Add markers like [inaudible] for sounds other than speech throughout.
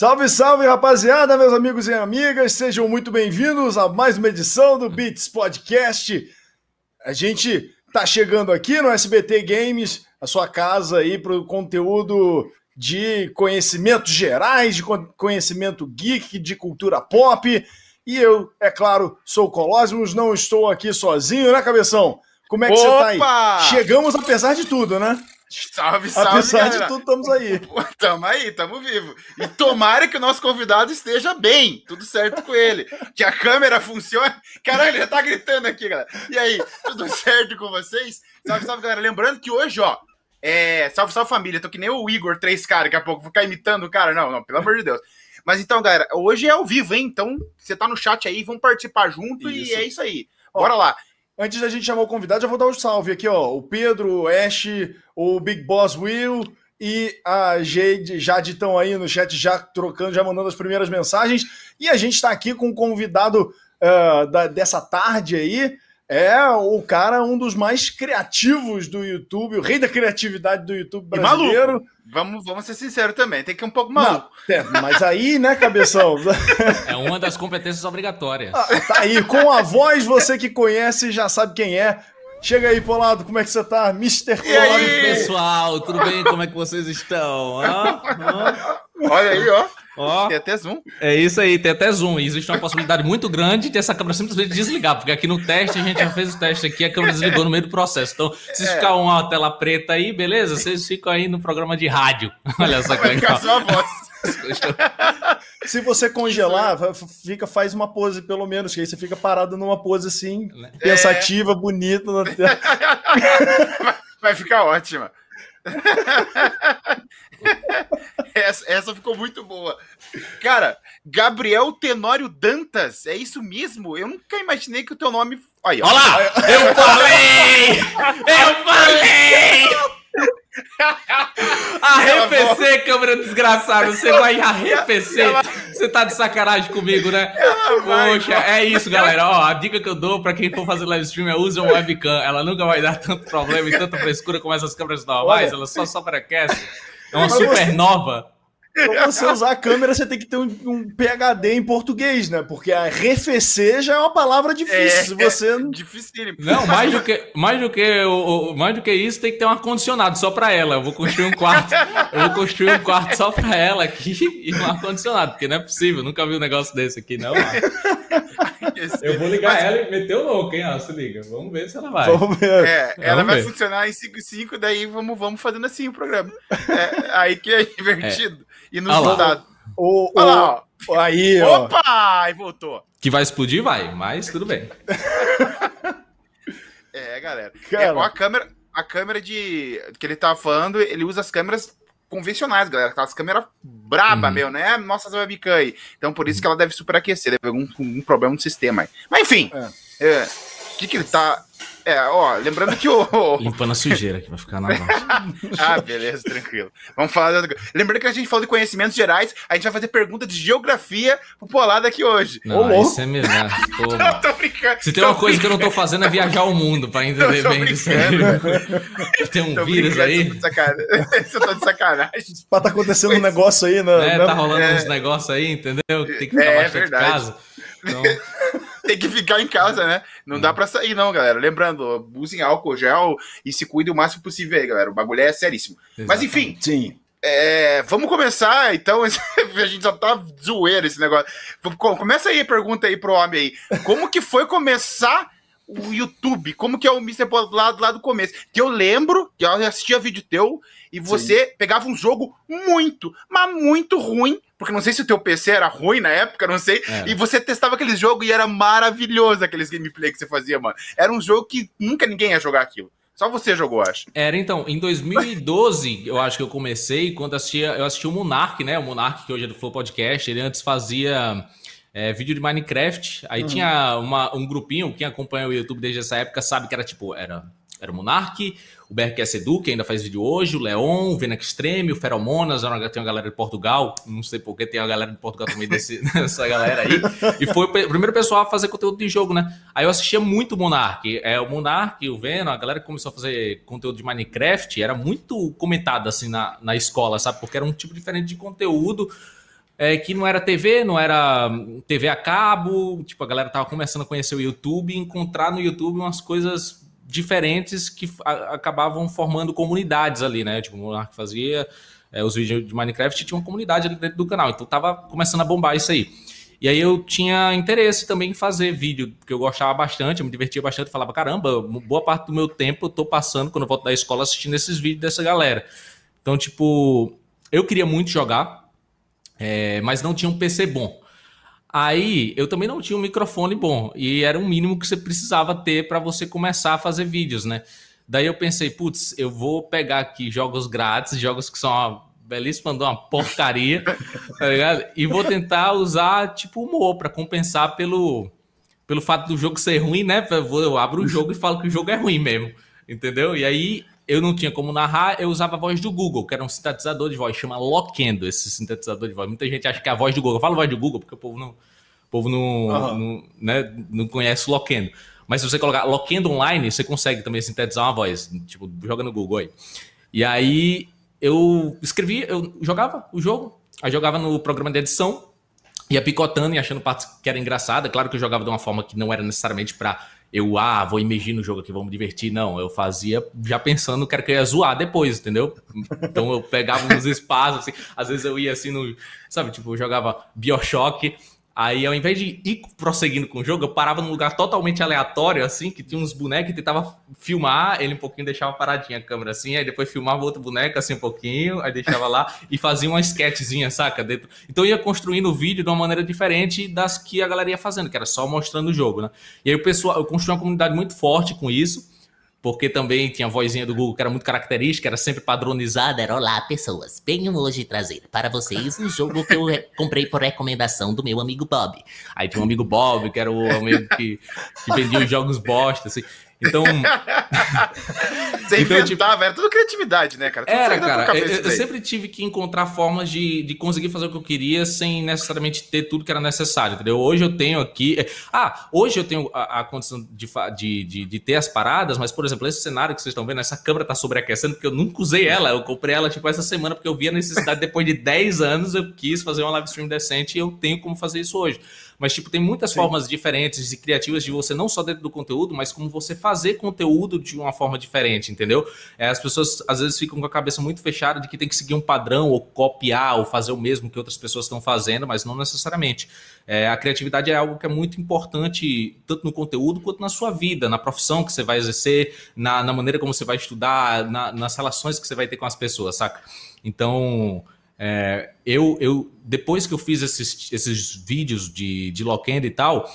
Salve, salve, rapaziada, meus amigos e amigas, sejam muito bem-vindos a mais uma edição do Beats Podcast. A gente tá chegando aqui no SBT Games, a sua casa aí para o conteúdo de conhecimentos gerais, de conhecimento geek, de cultura pop. E eu, é claro, sou o Colosmos, não estou aqui sozinho, né, Cabeção? Como é que Opa! você tá aí? Chegamos apesar de tudo, né? Salve, salve, Apesar galera. de tudo, estamos aí. [laughs] Tamo aí, tamo vivo. E tomara que o nosso convidado esteja bem, tudo certo com ele. Que a câmera funcione. Caralho, ele já tá gritando aqui, galera. E aí, tudo certo com vocês? Salve, salve, galera. Lembrando que hoje, ó, é... Salve, salve, família. Tô que nem o Igor 3K, daqui a pouco. Vou ficar imitando o cara. Não, não, pelo amor de Deus. Mas então, galera, hoje é ao vivo, hein? Então, você tá no chat aí, vamos participar junto isso. e é isso aí. Bora ó, lá. Antes da gente chamar o convidado, já vou dar um salve aqui, ó. O Pedro, o Ash, o Big Boss Will e a Jade, Jade estão aí no chat já trocando, já mandando as primeiras mensagens. E a gente está aqui com um convidado uh, da, dessa tarde aí. É o cara, um dos mais criativos do YouTube, o rei da criatividade do YouTube brasileiro. Vamos, vamos ser sinceros também, tem que ir um pouco maluco. Não, é, mas aí, né, cabeção? [laughs] É uma das competências obrigatórias. Ah, tá aí, com a voz, você que conhece já sabe quem é. Chega aí, Polado, como é que você tá? Mr. Polado. E aí, pessoal, tudo bem? Como é que vocês estão? Ah, ah. Olha aí, ó. Ó, tem até zoom. É isso aí, tem até zoom. E existe uma possibilidade muito grande de essa câmera simplesmente desligar, porque aqui no teste, a gente já fez o teste aqui, a câmera desligou no meio do processo. Então, se é. ficar uma tela preta aí, beleza? Vocês ficam aí no programa de rádio. [laughs] Olha só que legal. Só a voz. Se você congelar, fica, faz uma pose pelo menos, que aí você fica parado numa pose assim, é. pensativa, bonita. [laughs] vai, vai ficar ótima. [laughs] [laughs] essa, essa ficou muito boa. Cara, Gabriel Tenório Dantas, é isso mesmo? Eu nunca imaginei que o teu nome. Olha lá! Eu falei! Eu falei! [laughs] arrefecer, câmera desgraçada. Você vai arrefecer. Você tá de sacanagem comigo, né? Poxa, é isso, galera. Ó, a dica que eu dou pra quem for fazer live stream é use um webcam. Ela nunca vai dar tanto problema e tanta frescura como essas câmeras normais. Ela só superaquece. É uma supernova. Pra você [laughs] usar a câmera, você tem que ter um, um, PHD em português, né? Porque arrefecer já é uma palavra difícil. É, você é [laughs] difícil. Não, mais do que mais do que o, mais do que isso, tem que ter um ar condicionado só para ela. Eu vou construir um quarto, eu vou construir um quarto só para ela aqui [laughs] e um ar condicionado, porque não é possível. Nunca vi um negócio desse aqui, não. Eu vou ligar Mas... ela e meter o louco, hein? Ó, se liga. Vamos ver se ela vai. Vamos ver. É, ela vamos vai ver. funcionar em 5 daí vamos, vamos fazendo assim o programa. É, aí que é [laughs] divertido. É e nos ah O, o, lá, ó. Aí, ó. Opa! E voltou. Que vai explodir, vai, mas tudo bem. é, galera. Cara. É, a câmera, a câmera de que ele tava falando, ele usa as câmeras convencionais, galera. Aquelas câmeras braba, uhum. meu, né? Nossa, webcam aí. Então, por isso que ela deve superaquecer, deve ter algum, problema no sistema aí. Mas, enfim. É. É, que que ele tá... É, ó, lembrando que o. Limpando a sujeira que vai ficar na [laughs] ah, beleza, tranquilo. Vamos falar. Lembrando que a gente falou de conhecimentos gerais, a gente vai fazer pergunta de geografia pro Polado aqui hoje. Não, Ô, isso é mesmo. Né? Pô, [laughs] não, tô brincando. Se tem uma coisa brincando. que eu não tô fazendo é viajar o mundo pra entender bem disso aí. [laughs] Tem um tô vírus aí. Isso eu tô de sacanagem. Tá acontecendo um negócio aí, né? É, tá rolando é... uns negócios aí, entendeu? Tem que ficar é, bastante verdade. casa. Então tem que ficar em casa, né? Não hum. dá pra sair, não, galera. Lembrando, usem álcool gel e se cuidem o máximo possível aí, galera. O bagulho é seríssimo. Exatamente. Mas enfim. Sim. É, vamos começar, então. [laughs] a gente já tá zoeiro esse negócio. Começa aí a pergunta aí pro homem aí. Como que foi começar o YouTube? Como que é o Mr. lá, lá do começo? Que eu lembro que eu assistia vídeo teu e você Sim. pegava um jogo muito, mas muito ruim, porque não sei se o teu PC era ruim na época, não sei, é. e você testava aquele jogo e era maravilhoso aqueles gameplay que você fazia, mano. Era um jogo que nunca ninguém ia jogar aquilo. Só você jogou, acho. Era, então, em 2012, eu acho que eu comecei, quando assistia, eu assisti o Monark, né? O Monark, que hoje é do Flow Podcast, ele antes fazia é, vídeo de Minecraft. Aí uhum. tinha uma, um grupinho, quem acompanha o YouTube desde essa época sabe que era tipo, era, era o Monark, o BRQS Edu, que ainda faz vídeo hoje, o Leon, o Venac Extreme, o Feromonas, tem uma galera de Portugal, não sei porque tem uma galera de Portugal também desse, [laughs] dessa galera aí. E foi o primeiro pessoal a fazer conteúdo de jogo, né? Aí eu assistia muito o Monark. É, o Monark, o Venom, a galera que começou a fazer conteúdo de Minecraft, era muito comentado assim na, na escola, sabe? Porque era um tipo diferente de conteúdo é, que não era TV, não era TV a cabo, tipo, a galera tava começando a conhecer o YouTube e encontrar no YouTube umas coisas diferentes que acabavam formando comunidades ali, né? Tipo, o Monark fazia é, os vídeos de Minecraft tinha uma comunidade ali dentro do canal, então tava começando a bombar isso aí. E aí eu tinha interesse também em fazer vídeo, porque eu gostava bastante, eu me divertia bastante, falava, caramba, boa parte do meu tempo eu tô passando quando eu volto da escola assistindo esses vídeos dessa galera. Então, tipo, eu queria muito jogar, é, mas não tinha um PC bom. Aí eu também não tinha um microfone bom, e era o mínimo que você precisava ter para você começar a fazer vídeos, né? Daí eu pensei, putz, eu vou pegar aqui jogos grátis, jogos que são uma belíssima, uma porcaria, [laughs] tá ligado? E vou tentar usar, tipo, humor para compensar pelo, pelo fato do jogo ser ruim, né? Eu abro o jogo e falo que o jogo é ruim mesmo, entendeu? E aí eu não tinha como narrar, eu usava a voz do Google, que era um sintetizador de voz, chama Loquendo esse sintetizador de voz. Muita gente acha que é a voz do Google. Eu falo voz do Google porque o povo não, o povo não, uhum. não, né, não conhece o Loquendo. Mas se você colocar Loquendo Online, você consegue também sintetizar uma voz. Tipo, joga no Google aí. E aí eu escrevi, eu jogava o jogo, aí jogava no programa de edição, ia picotando e achando partes que era engraçada. Claro que eu jogava de uma forma que não era necessariamente para eu, ah, vou imergir no jogo aqui, vamos divertir. Não, eu fazia já pensando que era que eu ia zoar depois, entendeu? Então eu pegava uns espaços, assim, às vezes eu ia assim no, sabe, tipo, eu jogava Bioshock, Aí, ao invés de ir prosseguindo com o jogo, eu parava num lugar totalmente aleatório, assim, que tinha uns bonecos e tentava filmar ele um pouquinho, deixava paradinha a câmera assim, aí depois filmava outro boneco assim um pouquinho, aí deixava lá e fazia uma sketchzinha, saca? Dentro. Então ia construindo o vídeo de uma maneira diferente das que a galera ia fazendo, que era só mostrando o jogo, né? E aí o pessoal, eu construí uma comunidade muito forte com isso porque também tinha a vozinha do Google que era muito característica, era sempre padronizada, era Olá, pessoas, venham hoje trazer para vocês um jogo que eu [laughs] comprei por recomendação do meu amigo Bob. Aí tinha um amigo Bob, que era o amigo que, que vendia os jogos bosta, assim. Então. [laughs] Você então, inventava, tipo, era tudo criatividade, né, cara? Tudo era, cara. Eu, eu, sempre tive que encontrar formas de, de conseguir fazer o que eu queria sem necessariamente ter tudo que era necessário, entendeu? Hoje eu tenho aqui. É, ah, hoje eu tenho a, a condição de, de, de, de, ter as paradas, mas, por exemplo, esse cenário que vocês estão vendo, essa câmera tá sobreaquecendo, porque eu nunca usei ela. Eu comprei ela, tipo, essa semana, porque eu vi a necessidade, depois de 10 anos, eu quis fazer uma live stream decente e eu tenho como fazer isso hoje. Mas, tipo, tem muitas Sim. formas diferentes e criativas de você, não só dentro do conteúdo, mas como você fazer conteúdo de uma forma diferente, entendeu? É, as pessoas às vezes ficam com a cabeça muito fechada de que tem que seguir um padrão, ou copiar, ou fazer o mesmo que outras pessoas estão fazendo, mas não necessariamente. É, a criatividade é algo que é muito importante, tanto no conteúdo quanto na sua vida, na profissão que você vai exercer, na, na maneira como você vai estudar, na, nas relações que você vai ter com as pessoas, saca? Então, é, eu, eu, depois que eu fiz esses, esses vídeos de, de Lockend e tal,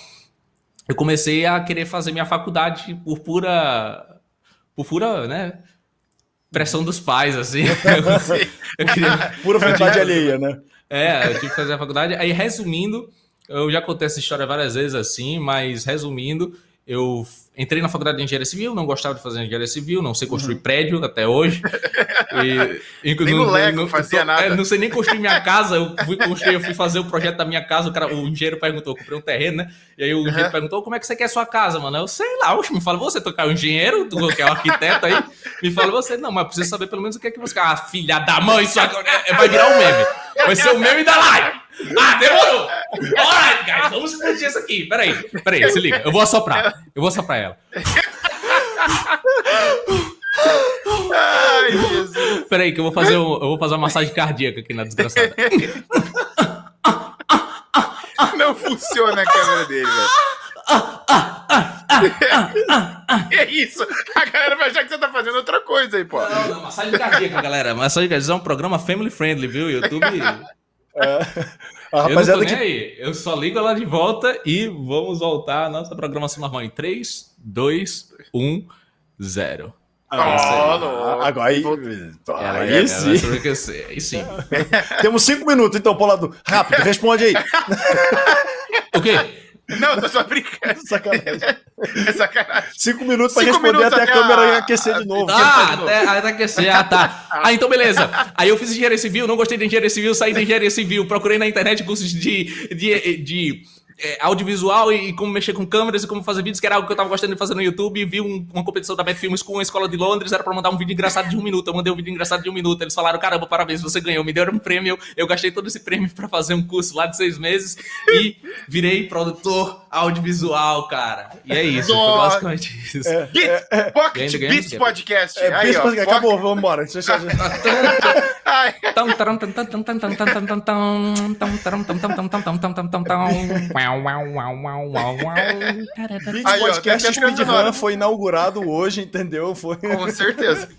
eu comecei a querer fazer minha faculdade por pura, por pura, né? Pressão dos pais, assim. [laughs] eu queria, pura [laughs] vontade alheia, né? É, eu tive que fazer a faculdade. Aí, resumindo, eu já contei essa história várias vezes assim, mas resumindo, eu entrei na faculdade de engenharia civil, não gostava de fazer engenharia civil, não sei construir uhum. prédio até hoje. [laughs] E, nem no Lego não, fazia tô, nada. É, não sei nem construir minha casa. Eu fui eu fui fazer o projeto da minha casa. O, cara, o engenheiro perguntou, eu comprei um terreno, né? E aí o engenheiro uhum. perguntou, como é que você quer a sua casa, mano? Eu sei lá, oxe, me fala você, tu é um engenheiro, tu que é um arquiteto aí, me fala você, não, mas precisa saber pelo menos o que é que você quer. Ah, filha da mãe, isso agora é, vai virar um meme. Vai ser o meme da live. Ah, demorou! Alright, guys, vamos explodir isso aqui. Peraí, peraí, se liga. Eu vou assoprar. Eu vou assoprar ela. Ai, Jesus. Peraí, que eu vou fazer, um, eu vou fazer uma massagem cardíaca aqui na desgraçada. Não funciona a câmera dele, velho. é isso. A galera vai achar que você tá fazendo outra coisa aí, pô. Não, não, massagem cardíaca, galera. Massagem cardíaca é um programa family friendly, viu? YouTube. É. A eu não tô nem que... aí. Eu só ligo ela de volta e vamos voltar à nossa programação normal em 3, 2, 1, 0. Ah, oh, agora aí, ah, aí, aí sim. Aí [laughs] sim. Temos cinco minutos, então, Polado. Rápido, responde aí. [laughs] o quê? Não, tô só brincando. Sacanagem. É sacanagem. Cinco minutos pra Cinco responder minutos até, a câmera aquecer de novo. Ah, até, até aquecer. Ah, tá. Ah, então beleza. Aí eu fiz engenharia civil, não gostei de engenharia civil, saí da engenharia civil, procurei na internet cursos de, de, de é, audiovisual e, e, como mexer com câmeras e como fazer vídeos, que era algo que eu tava gostando de fazer no YouTube, e vi um, uma competição da Bet Filmes com a escola de Londres, era pra mandar um vídeo engraçado de um minuto. Eu mandei um vídeo engraçado de um minuto. Eles falaram, caramba, parabéns, você ganhou. Me deram um prêmio. Eu gastei todo esse prêmio para fazer um curso lá de seis meses e virei produtor audiovisual, cara. E é isso, Nossa. foi basicamente isso. É, Beats, é, é. Pocket Beats Podcast. É, Aí, Beats Podcast. Acabou, vamos embora. Beats Podcast Speedrun foi inaugurado hoje, entendeu? Foi. Com certeza.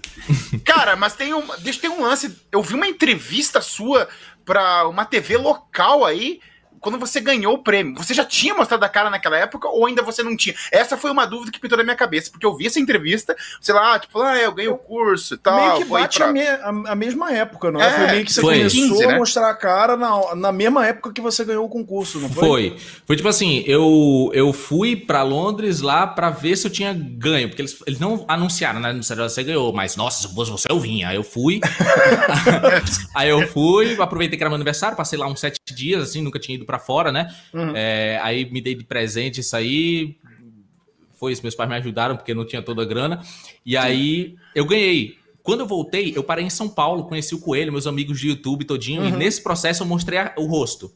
Cara, mas tem um, deixa ter um lance. Eu vi uma entrevista sua para uma TV local aí quando você ganhou o prêmio, você já tinha mostrado a cara naquela época ou ainda você não tinha? Essa foi uma dúvida que pintou na minha cabeça, porque eu vi essa entrevista, sei lá, tipo, ah, eu ganhei o curso e tal. Meio que bate pra... a, me, a, a, mesma época, não é? é foi meio que você foi. começou 15, né? a mostrar a cara na, na mesma época que você ganhou o concurso, não foi? Foi. Foi tipo assim, eu, eu fui para Londres lá para ver se eu tinha ganho, porque eles, eles não anunciaram, né? Anunciaram, você ganhou, mas nossa, se fosse você eu vinha. Aí eu fui. [laughs] [laughs] aí eu fui, aproveitei que era meu aniversário, passei lá uns sete dias, assim, nunca tinha ido para fora, né? Uhum. É, aí me dei de presente isso aí. Foi isso, meus pais me ajudaram porque não tinha toda a grana. E aí eu ganhei. Quando eu voltei, eu parei em São Paulo, conheci o Coelho, meus amigos de YouTube todinho, uhum. e nesse processo eu mostrei a, o rosto.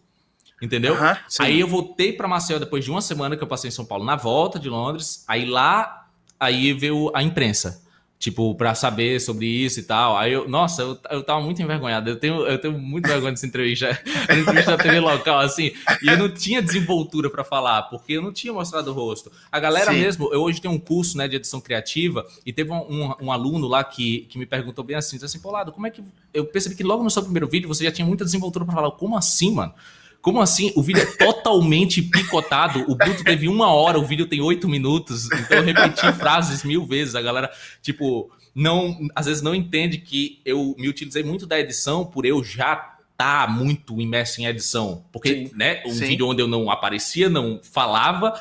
Entendeu? Uhum, aí eu voltei para Maceió depois de uma semana que eu passei em São Paulo, na volta de Londres. Aí lá, aí veio a imprensa tipo, para saber sobre isso e tal. Aí eu, nossa, eu, eu tava muito envergonhado. Eu tenho, eu tenho muito vergonha dessa entrevista, [laughs] a entrevista da TV local, assim, e eu não tinha desenvoltura para falar, porque eu não tinha mostrado o rosto. A galera Sim. mesmo, eu hoje tenho um curso, né, de edição criativa, e teve um, um, um aluno lá que, que me perguntou bem assim, assim, pô, Lado, como é que... Eu percebi que logo no seu primeiro vídeo você já tinha muita desenvoltura para falar, como assim, mano? Como assim? O vídeo é totalmente picotado. O Bruto teve uma hora, o vídeo tem oito minutos. Então eu repeti frases mil vezes. A galera, tipo, não, às vezes não entende que eu me utilizei muito da edição por eu já tá muito imerso em edição. Porque, sim, né, um sim. vídeo onde eu não aparecia, não falava.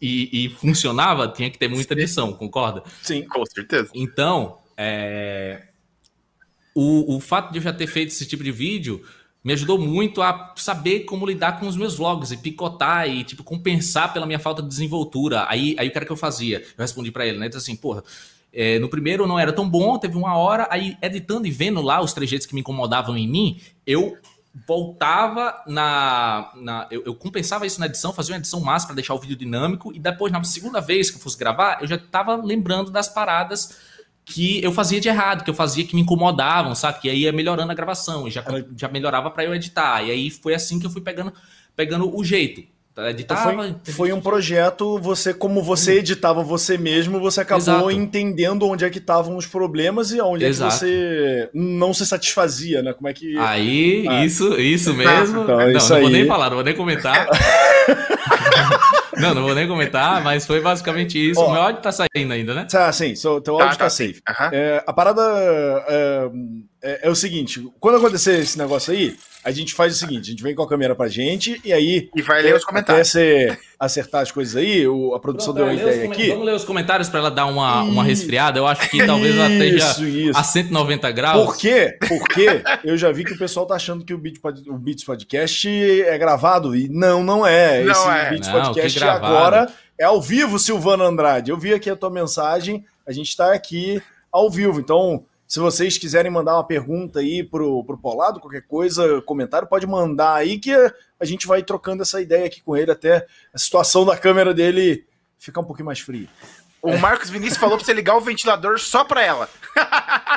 E, e funcionava, tinha que ter muita edição, concorda? Sim, com certeza. Então, é, o, o fato de eu já ter feito esse tipo de vídeo me ajudou muito a saber como lidar com os meus vlogs e picotar e, tipo, compensar pela minha falta de desenvoltura. Aí, aí o cara que eu fazia, eu respondi para ele, né? Disse assim, porra, é, no primeiro não era tão bom, teve uma hora, aí editando e vendo lá os trejeitos que me incomodavam em mim, eu voltava na. na eu, eu, compensava isso na edição, fazia uma edição massa para deixar o vídeo dinâmico, e depois, na segunda vez que eu fosse gravar, eu já estava lembrando das paradas que eu fazia de errado, que eu fazia que me incomodavam, sabe? Que aí ia melhorando a gravação, e já, já melhorava para eu editar. E aí foi assim que eu fui pegando, pegando o jeito. Editava, então foi, foi, um projeto, você como você hum. editava você mesmo, você acabou Exato. entendendo onde é que estavam os problemas e onde Exato. é que você não se satisfazia, né? Como é que Aí, ah. isso, isso mesmo. Então, não, isso não aí... vou nem falar, não vou nem comentar. [laughs] Não, não vou nem comentar, mas foi basicamente isso. Oh, o meu áudio tá saindo ainda, né? Tá, sim, so, teu áudio tá, tá, tá safe. Uhum. É, a parada é, é, é, o seguinte: quando acontecer esse negócio aí, a gente faz o seguinte: a gente vem com a câmera pra gente e aí. E vai ler os comentários. Até você acertar as coisas aí, o, a produção Pronto, deu uma ideia aqui. Vamos ler os comentários para ela dar uma, uma resfriada. Eu acho que talvez ela esteja isso. a 190 graus. Por quê? Porque eu já vi que o pessoal tá achando que o Beats, o Beats Podcast é gravado. E não, não é. Não Esse é. Beats não, Podcast agora é ao vivo, Silvano Andrade. Eu vi aqui a tua mensagem. A gente está aqui ao vivo. Então, se vocês quiserem mandar uma pergunta aí pro, pro Polado, qualquer coisa, comentário, pode mandar aí que a gente vai trocando essa ideia aqui com ele até a situação da câmera dele ficar um pouquinho mais fria. O Marcos Vinícius falou pra você ligar o ventilador só pra ela.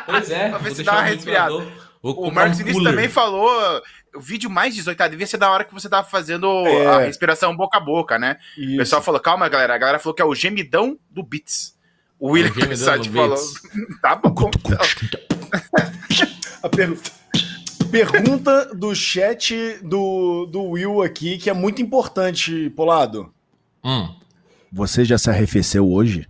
Pois é. [laughs] pra ver se dá uma respirada. O Marcos um Vinícius também falou o vídeo mais 18, ah, devia ser da hora que você tava fazendo é. a respiração boca a boca, né? Isso. O pessoal falou, calma, galera. A galera falou que é o gemidão do Beats. O William Sade falou. [laughs] tá bom. a [laughs] pergunta. Pergunta do chat do, do Will aqui, que é muito importante, Polado. Hum. Você já se arrefeceu hoje?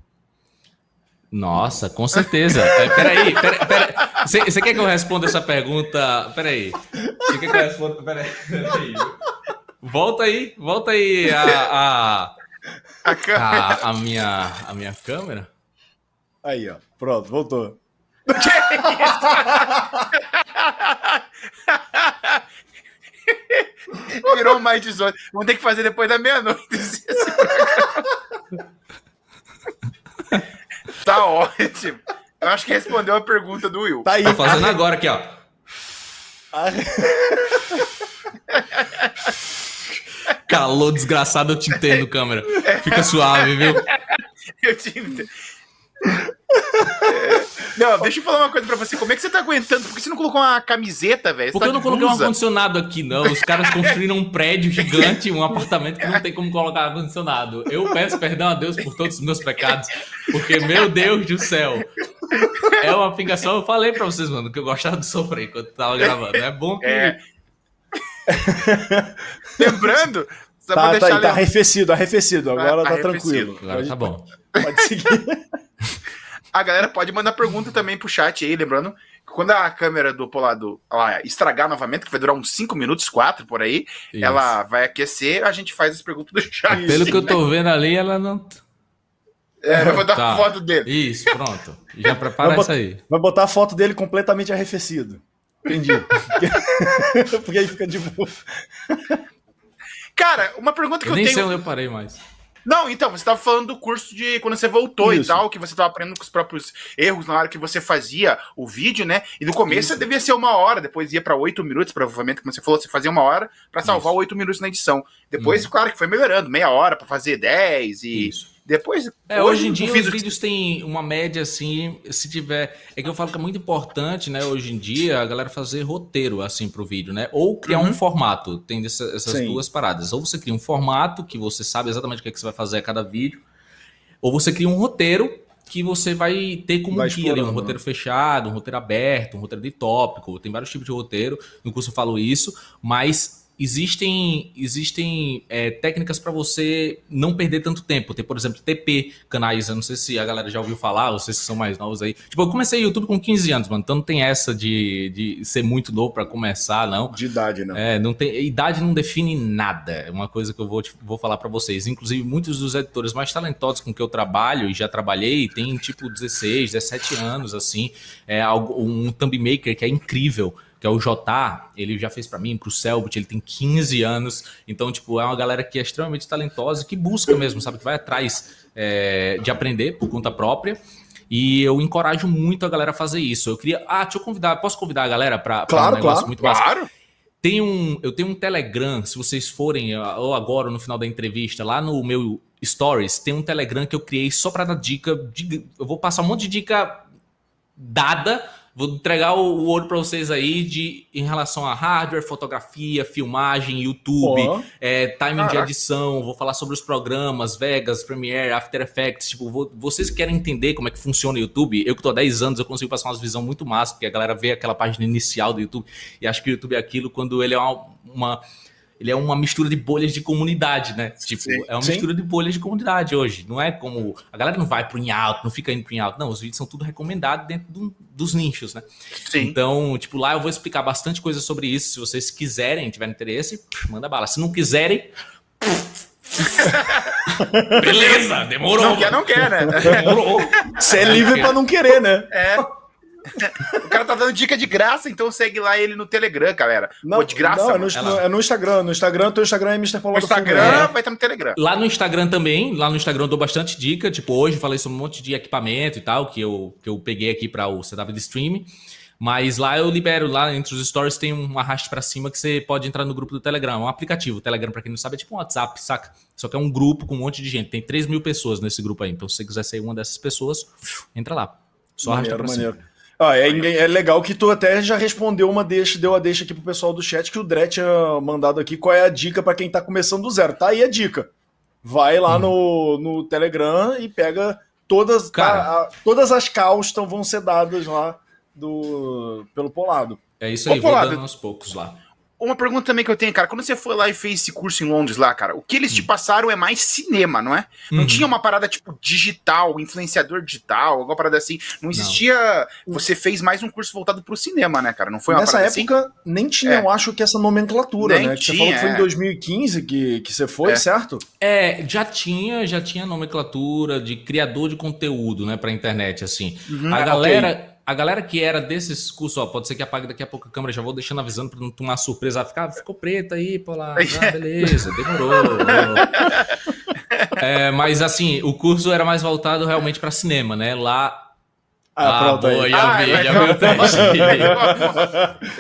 Nossa, com certeza. É, peraí, peraí, peraí. Você, você quer que eu responda essa pergunta? Peraí. Você quer que eu responda? Peraí. peraí. Volta aí, volta aí a, a, a, a, minha, a minha câmera. Aí, ó. Pronto, voltou. [laughs] Virou mais 18. Vamos ter que fazer depois da meia-noite. [laughs] tá ótimo. Eu acho que respondeu a pergunta do Will. Tá aí. Tô fazendo agora aqui, ó. [laughs] Calor desgraçado, eu te entendo, câmera. Fica suave, viu? Eu te entendo. Não, deixa eu falar uma coisa pra você. Como é que você tá aguentando? Por que você não colocou uma camiseta, velho? Porque tá eu não coloquei um ar-condicionado aqui, não. Os caras [laughs] construíram um prédio gigante, um apartamento que não tem como colocar ar-condicionado. Eu peço perdão a Deus por todos os meus pecados, porque, meu Deus do céu, é uma pingação. Eu falei pra vocês, mano, que eu gostava de sofrer quando tava gravando. É bom que. É. [laughs] Lembrando, tá, tá, tá, arrefecido, arrefecido. Agora tá, tá tranquilo. Agora pode, tá bom. Pode seguir. A galera pode mandar pergunta também pro chat aí, lembrando que quando a câmera do Polado ela estragar novamente, que vai durar uns 5 minutos, 4 por aí, Isso. ela vai aquecer, a gente faz as perguntas do chat. Pelo que eu tô né? vendo ali, ela não. É, eu vou dar tá. foto dele. Isso, pronto. Já prepara isso aí. Vai botar a foto dele completamente arrefecido. Entendi. [laughs] Porque aí fica de boa. Cara, uma pergunta que eu, eu nem tenho. Nem sei onde eu parei mais. Não, então, você estava falando do curso de quando você voltou Isso. e tal, que você estava aprendendo com os próprios erros na hora que você fazia o vídeo, né? E no começo Isso. devia ser uma hora, depois ia para oito minutos, provavelmente, como você falou, você fazia uma hora para salvar oito minutos na edição. Depois, uhum. claro que foi melhorando, meia hora para fazer dez e. Isso. Depois. É, hoje, hoje em dia os vídeos têm uma média assim, se tiver. É que eu falo que é muito importante, né, hoje em dia, a galera fazer roteiro assim pro vídeo, né? Ou criar uhum. um formato. Tem essa, essas Sim. duas paradas. Ou você cria um formato que você sabe exatamente o que, é que você vai fazer a cada vídeo, ou você cria um roteiro que você vai ter como vai guia ali, um roteiro fechado, um roteiro aberto, um roteiro de tópico, tem vários tipos de roteiro, no curso eu falo isso, mas existem, existem é, técnicas para você não perder tanto tempo. Tem, por exemplo, TP canais. Eu não sei se a galera já ouviu falar, vocês que são mais novos aí. Tipo, eu comecei YouTube com 15 anos, mano. Então não tem essa de, de ser muito novo para começar, não. De idade, não. É, não tem, idade não define nada. É uma coisa que eu vou, vou falar para vocês. Inclusive, muitos dos editores mais talentosos com que eu trabalho e já trabalhei tem tipo 16, 17 anos, assim. É algo, um thumb maker que é incrível que é o Jotá, ele já fez para mim, pro Selbit, ele tem 15 anos, então, tipo, é uma galera que é extremamente talentosa, que busca mesmo, sabe, que vai atrás é, de aprender por conta própria, e eu encorajo muito a galera a fazer isso. Eu queria, ah, deixa eu convidar, posso convidar a galera para claro, um negócio claro, muito básico? Claro. Tem um, eu tenho um Telegram, se vocês forem, ou agora no final da entrevista, lá no meu Stories, tem um Telegram que eu criei só para dar dica, de, eu vou passar um monte de dica dada Vou entregar o, o ouro para vocês aí de em relação a hardware, fotografia, filmagem, YouTube, oh. é, timing Caraca. de edição. Vou falar sobre os programas, Vegas, Premiere, After Effects. Tipo, vou, vocês querem entender como é que funciona o YouTube? Eu que tô há 10 anos, eu consigo passar uma visão muito massa, porque a galera vê aquela página inicial do YouTube e acha que o YouTube é aquilo quando ele é uma, uma ele é uma mistura de bolhas de comunidade, né? Tipo, sim, é uma sim. mistura de bolhas de comunidade hoje. Não é como. A galera não vai pro em alto, não fica indo pro em alto. Não, os vídeos são tudo recomendados dentro do, dos nichos, né? Sim. Então, tipo, lá eu vou explicar bastante coisa sobre isso. Se vocês quiserem, tiverem interesse, manda bala. Se não quiserem. [laughs] Beleza, demorou. Não quer, não quer, né? Demorou. Você é livre para não querer, né? É o cara tá dando dica de graça, então segue lá ele no Telegram, galera. Não, Pô, de graça. Não, é no, é no, Instagram. No Instagram, teu Instagram é Mr. Paulo No Instagram é. vai estar no Telegram. Lá no Instagram também. Lá no Instagram eu dou bastante dica. Tipo, hoje eu falei sobre um monte de equipamento e tal, que eu, que eu peguei aqui para o setup de streaming. Mas lá eu libero, lá entre os stories tem um arraste para cima que você pode entrar no grupo do Telegram. É um aplicativo. O Telegram, para quem não sabe, é tipo um WhatsApp, saca? Só que é um grupo com um monte de gente. Tem 3 mil pessoas nesse grupo aí. Então, se você quiser ser uma dessas pessoas, entra lá. Só arrasta pra maneiro. cima. Ah, é, é, legal que tu até já respondeu uma deixa, deu a deixa aqui pro pessoal do chat que o Dre tinha mandado aqui qual é a dica para quem tá começando do zero. Tá aí a dica. Vai lá hum. no, no Telegram e pega todas, Cara, a, a, todas as causas vão ser dadas lá do, pelo Polado. É isso aí, Ô, vou Polado, dando aos poucos lá. Uma pergunta também que eu tenho, cara, quando você foi lá e fez esse curso em Londres lá, cara, o que eles te hum. passaram é mais cinema, não é? Não uhum. tinha uma parada tipo digital, influenciador digital, alguma parada assim. Não existia. Não. Você fez mais um curso voltado pro cinema, né, cara? Não foi uma Nessa assim? época assim? nem tinha, é. eu acho que essa nomenclatura, nem né? Tinha, você falou que foi em 2015 é. que, que você foi, é. certo? É, já tinha, já tinha nomenclatura de criador de conteúdo, né, pra internet, assim. Uhum. A galera. Okay a galera que era desses cursos, ó, pode ser que apague daqui a pouco a câmera, já vou deixando avisando para não tomar surpresa. Ficar, ficou preta aí, pô lá. [laughs] Ah, beleza, demorou. é, mas assim, o curso era mais voltado realmente para cinema, né? Lá ah, ah pronto boa, aí. já vi, ah, já vi o [laughs] teste.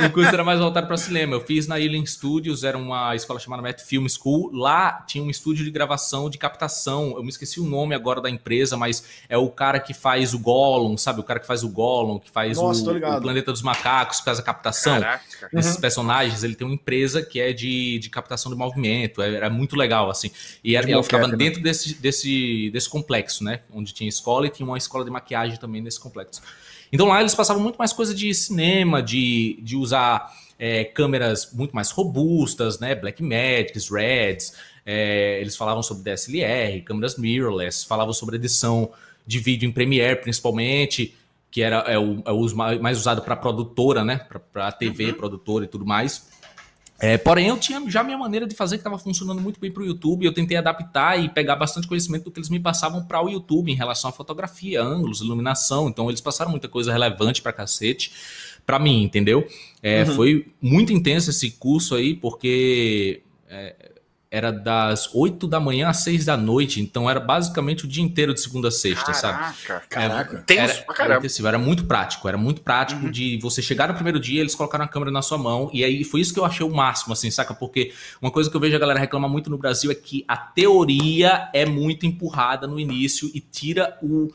o curso era mais voltado para cinema. Eu fiz na Ealing Studios, era uma escola chamada Met Film School. Lá tinha um estúdio de gravação, de captação. Eu me esqueci o nome agora da empresa, mas é o cara que faz o Gollum, sabe? O cara que faz o Gollum, que faz Nossa, o, o, Planeta dos Macacos, que faz a captação Caraca. desses uhum. personagens. Ele tem uma empresa que é de, de captação de movimento. Era, era muito legal, assim. E era, ela ficava né? dentro desse, desse, desse complexo, né? Onde tinha escola e tinha uma escola de maquiagem também nesse complexo. Então lá eles passavam muito mais coisa de cinema, de, de usar é, câmeras muito mais robustas, né? Black Magics, Reds. É, eles falavam sobre DSLR, câmeras mirrorless, falavam sobre edição de vídeo em Premiere, principalmente, que era é o, é o mais usado para produtora, né? Para TV, uhum. produtora e tudo mais. É, porém, eu tinha já minha maneira de fazer que estava funcionando muito bem para o YouTube. Eu tentei adaptar e pegar bastante conhecimento do que eles me passavam para o YouTube em relação à fotografia, ângulos, iluminação. Então, eles passaram muita coisa relevante para cacete para mim, entendeu? É, uhum. Foi muito intenso esse curso aí, porque é, era das 8 da manhã às 6 da noite, então era basicamente o dia inteiro de segunda a sexta, Caraca, sabe? Caraca, era, era, era, era muito prático, era muito prático uhum. de você chegar no primeiro dia, eles colocaram a câmera na sua mão, e aí foi isso que eu achei o máximo, assim, saca? Porque uma coisa que eu vejo a galera reclamar muito no Brasil é que a teoria é muito empurrada no início e tira o,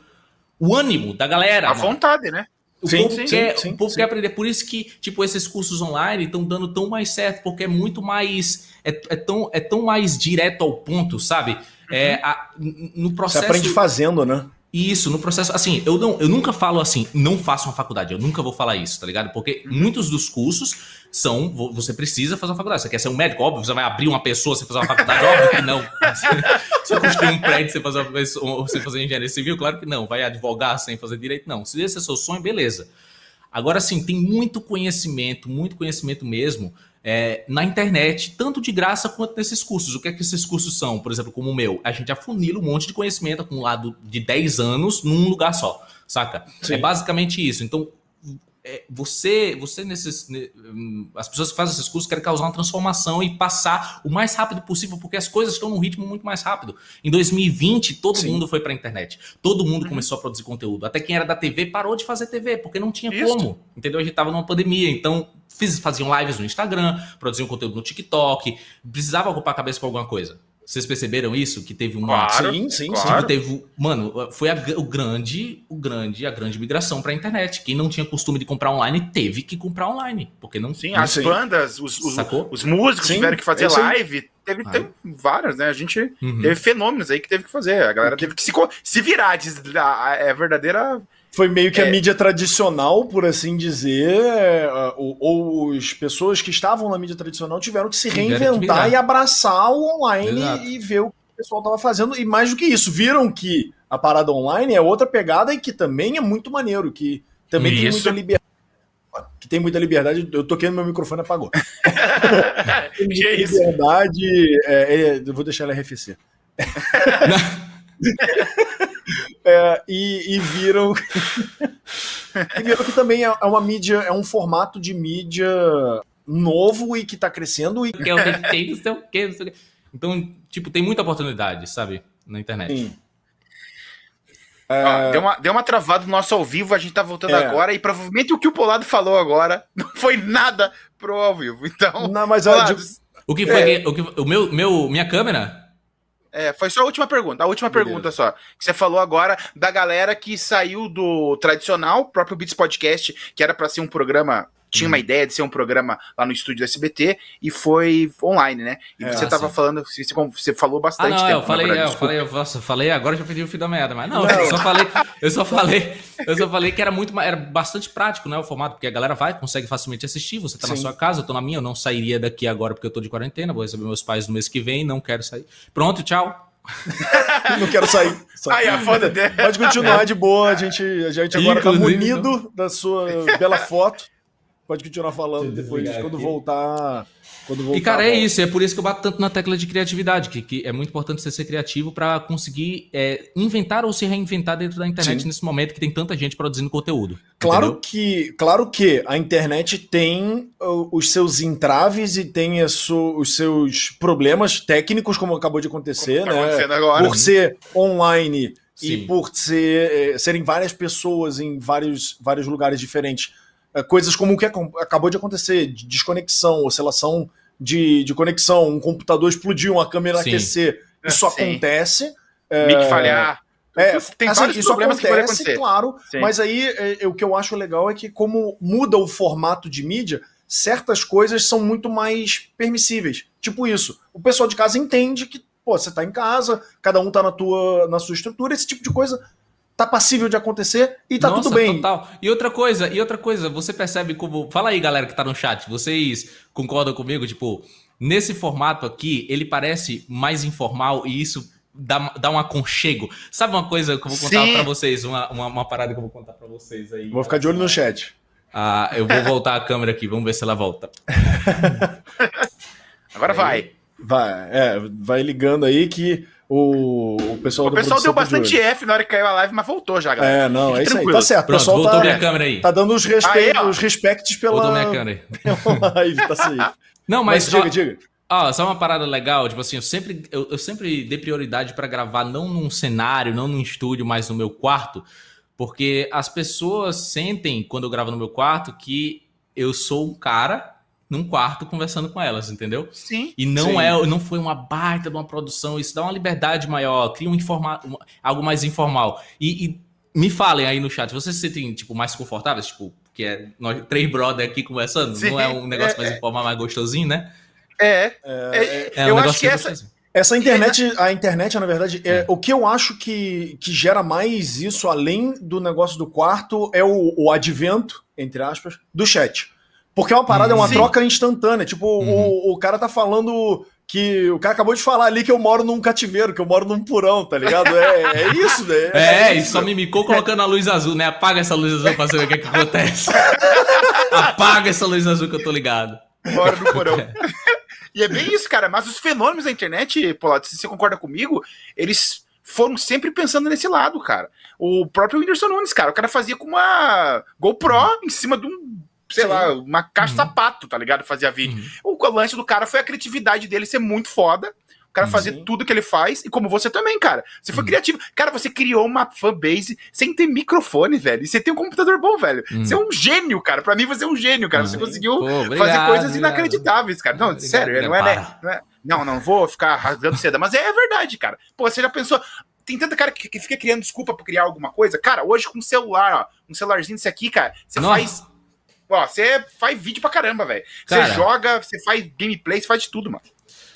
o ânimo da galera. A mano. vontade, né? O sim, povo, sim, quer, sim, o povo quer aprender. Por isso que, tipo, esses cursos online estão dando tão mais certo, porque é muito mais. É, é, tão, é tão mais direto ao ponto, sabe? Uhum. É, a, no processo. Você aprende fazendo, né? Isso, no processo. Assim, eu, não, eu nunca falo assim, não faça uma faculdade. Eu nunca vou falar isso, tá ligado? Porque uhum. muitos dos cursos são. Você precisa fazer uma faculdade. Você quer ser um médico, óbvio, você vai abrir uma pessoa, você fazer uma faculdade, [laughs] óbvio que não. Você, construir um prédio, você fazer, uma, você fazer engenharia civil, claro que não. Vai advogar sem fazer direito, não. Se esse é seu sonho, beleza. Agora sim, tem muito conhecimento, muito conhecimento mesmo é, na internet, tanto de graça quanto nesses cursos. O que é que esses cursos são? Por exemplo, como o meu, a gente afunila um monte de conhecimento acumulado de 10 anos num lugar só, saca? Sim. É basicamente isso. Então, é, você, você nesses, hum, as pessoas que fazem esses cursos querem causar uma transformação e passar o mais rápido possível, porque as coisas estão num ritmo muito mais rápido. Em 2020, todo Sim. mundo foi para a internet, todo mundo uhum. começou a produzir conteúdo. Até quem era da TV parou de fazer TV, porque não tinha Isso. como, entendeu? A gente estava numa pandemia, então fiz, faziam lives no Instagram, produziam conteúdo no TikTok, precisava ocupar a cabeça com alguma coisa. Vocês perceberam isso? Que teve uma. Claro, sim, sim, claro. Tipo, teve, mano, foi a, o grande, o grande, a grande migração para a internet. Quem não tinha costume de comprar online teve que comprar online, porque não. Sim, as bandas, os, os, os músicos sim, tiveram que fazer live. Teve, ah. teve várias, né? A gente uhum. teve fenômenos aí que teve que fazer. A galera teve que se, se virar. É verdadeira foi meio que é. a mídia tradicional, por assim dizer, é, ou, ou as pessoas que estavam na mídia tradicional tiveram que se reinventar que e abraçar o online e ver o que o pessoal estava fazendo. E mais do que isso, viram que a parada online é outra pegada e que também é muito maneiro, que também isso. tem muita liberdade. Que tem muita liberdade. Eu toquei no meu microfone e apagou. [laughs] tem muita liberdade. É, é, eu vou deixar ele arrefecer. [laughs] [laughs] É, e, e, viram. [laughs] e viram que também é, é uma mídia, é um formato de mídia novo e que está crescendo. E... Que é o que tem, não sei o que, não sei o que. Então, tipo, tem muita oportunidade, sabe? Na internet. Sim. É... deu, uma, deu uma travada no nosso ao vivo, a gente tá voltando é. agora, e provavelmente o que o Polado falou agora [laughs] não foi nada pro ao vivo. Então. Não, mas Polado, o que foi. É. O, que, o meu, meu, minha câmera é, foi só a última pergunta. A última Beleza. pergunta só. Que você falou agora da galera que saiu do tradicional, próprio Beats Podcast, que era para ser um programa tinha uma uhum. ideia de ser um programa lá no estúdio do SBT e foi online, né? E é, você tava assim. falando, você, você falou bastante ah, não, tempo. Eu falei, eu falei, eu falei, eu falei, agora já pedi o fim da merda, mas não, não, eu só falei, eu só falei, eu só falei que era muito, era bastante prático, né, o formato, porque a galera vai, consegue facilmente assistir, você tá Sim. na sua casa, eu tô na minha, eu não sairia daqui agora porque eu tô de quarentena, vou receber meus pais no mês que vem, não quero sair. Pronto, tchau. [laughs] não quero sair. [laughs] Aí, a foda. [laughs] Pode continuar de boa, a gente, a gente agora tá Inclusive, tá munido então. da sua bela foto. Pode continuar falando depois, quando voltar, quando voltar. E, cara, é isso. É por isso que eu bato tanto na tecla de criatividade, que, que é muito importante você ser criativo para conseguir é, inventar ou se reinventar dentro da internet Sim. nesse momento que tem tanta gente produzindo conteúdo. Claro que, claro que a internet tem os seus entraves e tem os seus problemas técnicos, como acabou de acontecer, como tá né? Agora. Por ser online Sim. e por ser, é, serem várias pessoas em vários, vários lugares diferentes coisas como o que acabou de acontecer, de desconexão, oscilação de, de conexão, um computador explodir, uma câmera Sim. aquecer, é, isso Sim. acontece. É, Mic falhar. É, tem assim, vários isso problemas acontece, que acontecer. claro, Sim. mas aí é, é, o que eu acho legal é que como muda o formato de mídia, certas coisas são muito mais permissíveis. Tipo isso, o pessoal de casa entende que, pô, você tá em casa, cada um tá na tua na sua estrutura, esse tipo de coisa tá passível de acontecer e tá Nossa, tudo bem. Total. E outra coisa, e outra coisa, você percebe como. Fala aí, galera que tá no chat, vocês concordam comigo? Tipo, nesse formato aqui, ele parece mais informal e isso dá, dá um aconchego. Sabe uma coisa que eu vou contar para vocês? Uma, uma, uma, parada que eu vou contar para vocês aí. Vou ficar de olho no chat. Ah, eu vou voltar a câmera aqui, vamos ver se ela volta. [laughs] Agora vai. Vai, é, vai ligando aí que o, o pessoal, o pessoal deu bastante F na hora que caiu a live, mas voltou já, galera. É, não, é isso aí. Tá certo. Pronto, pessoal voltou tá, minha câmera aí. Tá dando os, respe aí, os respects pela, voltou minha câmera aí. [laughs] live, tá assim. Não, mas, mas diga, ó, diga. Ó, só uma parada legal, tipo assim, eu sempre, eu, eu sempre dei prioridade para gravar não num cenário, não num estúdio, mas no meu quarto, porque as pessoas sentem, quando eu gravo no meu quarto, que eu sou um cara num quarto conversando com elas, entendeu? Sim. E não sim. é, não foi uma baita de uma produção, isso dá uma liberdade maior, cria um informa, algo mais informal. E, e, me falem aí no chat, vocês se sentem tipo mais confortáveis, tipo, que é nós três brother aqui conversando, sim. não é um negócio é, mais é. informal, mais gostosinho, né? É. é, é, é eu um acho que essa essa internet, a internet, na verdade, é, o que eu acho que, que gera mais isso, além do negócio do quarto, é o, o advento, entre aspas, do chat. Porque é uma parada, é uma Sim. troca instantânea. Tipo, uhum. o, o cara tá falando que o cara acabou de falar ali que eu moro num cativeiro, que eu moro num porão, tá ligado? É, é isso, né? É, é isso. e só mimicou colocando a luz azul, né? Apaga essa luz azul pra saber o que, é que acontece. [laughs] Apaga essa luz azul que eu tô ligado. Moro no porão. [laughs] e é bem isso, cara. Mas os fenômenos da internet, Polato, se você concorda comigo, eles foram sempre pensando nesse lado, cara. O próprio Whindersson Nunes, cara, o cara fazia com uma GoPro em cima de um sei Sim. lá, uma caixa uhum. sapato, tá ligado? Fazia vídeo. Uhum. O lance do cara foi a criatividade dele ser muito foda. O cara fazer Sim. tudo que ele faz, e como você também, cara. Você foi uhum. criativo. Cara, você criou uma fanbase sem ter microfone, velho. E você tem um computador bom, velho. Uhum. Você é um gênio, cara. Pra mim, você é um gênio, cara. Você conseguiu Pô, obrigado, fazer coisas obrigado. inacreditáveis, cara. Não, obrigado, sério, não é, né, não é, Não, não vou ficar rasgando seda, mas é, é verdade, cara. Pô, você já pensou tem tanta cara que, que, fica criando desculpa pra criar alguma coisa. Cara, hoje com um celular, ó, um celularzinho desse aqui, cara, você Nossa. faz Ó, você faz vídeo pra caramba, velho. Você joga, você faz gameplay, você faz de tudo, mano.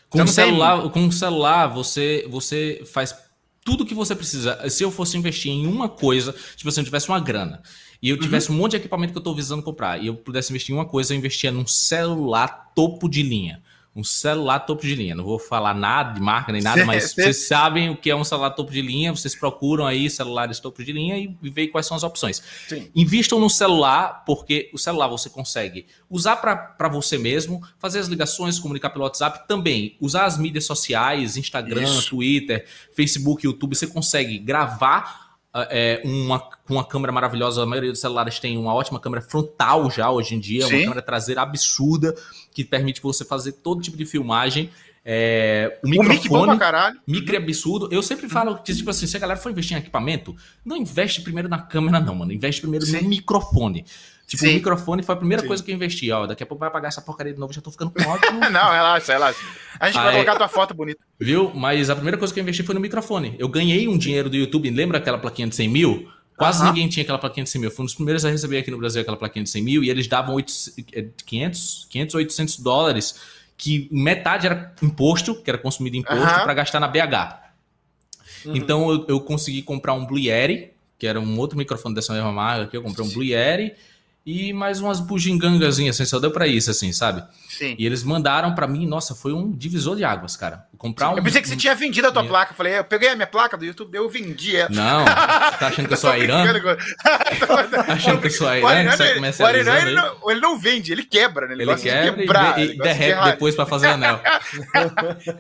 Com o celular, tem... com o celular você, você faz tudo que você precisa. Se eu fosse investir em uma coisa, tipo, se eu tivesse uma grana e eu tivesse uhum. um monte de equipamento que eu tô visando comprar e eu pudesse investir em uma coisa, eu investia num celular topo de linha um celular topo de linha. Não vou falar nada de marca nem nada, mas vocês sabem o que é um celular topo de linha, vocês procuram aí celulares topo de linha e veem quais são as opções. Sim. Invistam no celular, porque o celular você consegue usar para você mesmo, fazer as ligações, comunicar pelo WhatsApp, também usar as mídias sociais, Instagram, Isso. Twitter, Facebook, YouTube, você consegue gravar é, uma, uma câmera maravilhosa. A maioria dos celulares tem uma ótima câmera frontal já hoje em dia, Sim. uma câmera traseira absurda que permite você fazer todo tipo de filmagem. É, o microfone, caralho. micro absurdo. Eu sempre falo que, tipo assim, se a galera for investir em equipamento, não investe primeiro na câmera, não, mano. Investe primeiro Sim. no microfone. Tipo, Sim. o microfone foi a primeira Sim. coisa que eu investi. Ó, daqui a pouco vai apagar essa porcaria de novo, já tô ficando com ódio. [laughs] não, relaxa, relaxa. A gente Aí, vai colocar tua foto bonita. Viu? Mas a primeira coisa que eu investi foi no microfone. Eu ganhei um dinheiro do YouTube, lembra aquela plaquinha de 100 mil? Quase uh -huh. ninguém tinha aquela plaquinha de 100 mil. Fui um dos primeiros a receber aqui no Brasil aquela plaquinha de 100 mil e eles davam 8, 500, 500, 800 dólares, que metade era imposto, que era consumido imposto, uh -huh. para gastar na BH. Uhum. Então eu, eu, consegui comprar um Blue Yeti, que era um outro microfone dessa mesma marca aqui. Eu comprei um Blue Yeti e mais umas bugigangazinhas, assim, só deu pra isso, assim, sabe? Sim. E eles mandaram pra mim, nossa, foi um divisor de águas, cara. Comprar um. Eu pensei que você tinha vendido a tua Minha- placa. Eu falei, eu peguei a minha placa do YouTube, eu vendi ela. Não, tá achando que eu sou a [laughs] Irã? [laughs] Tá achando que eu sou a Irã? O Ariran, ele não, ele não vende, ele quebra, né? Ele, Ele de quebra e- quebrar. e, ele de derrete errar. depois pra fazer anel. [laughs]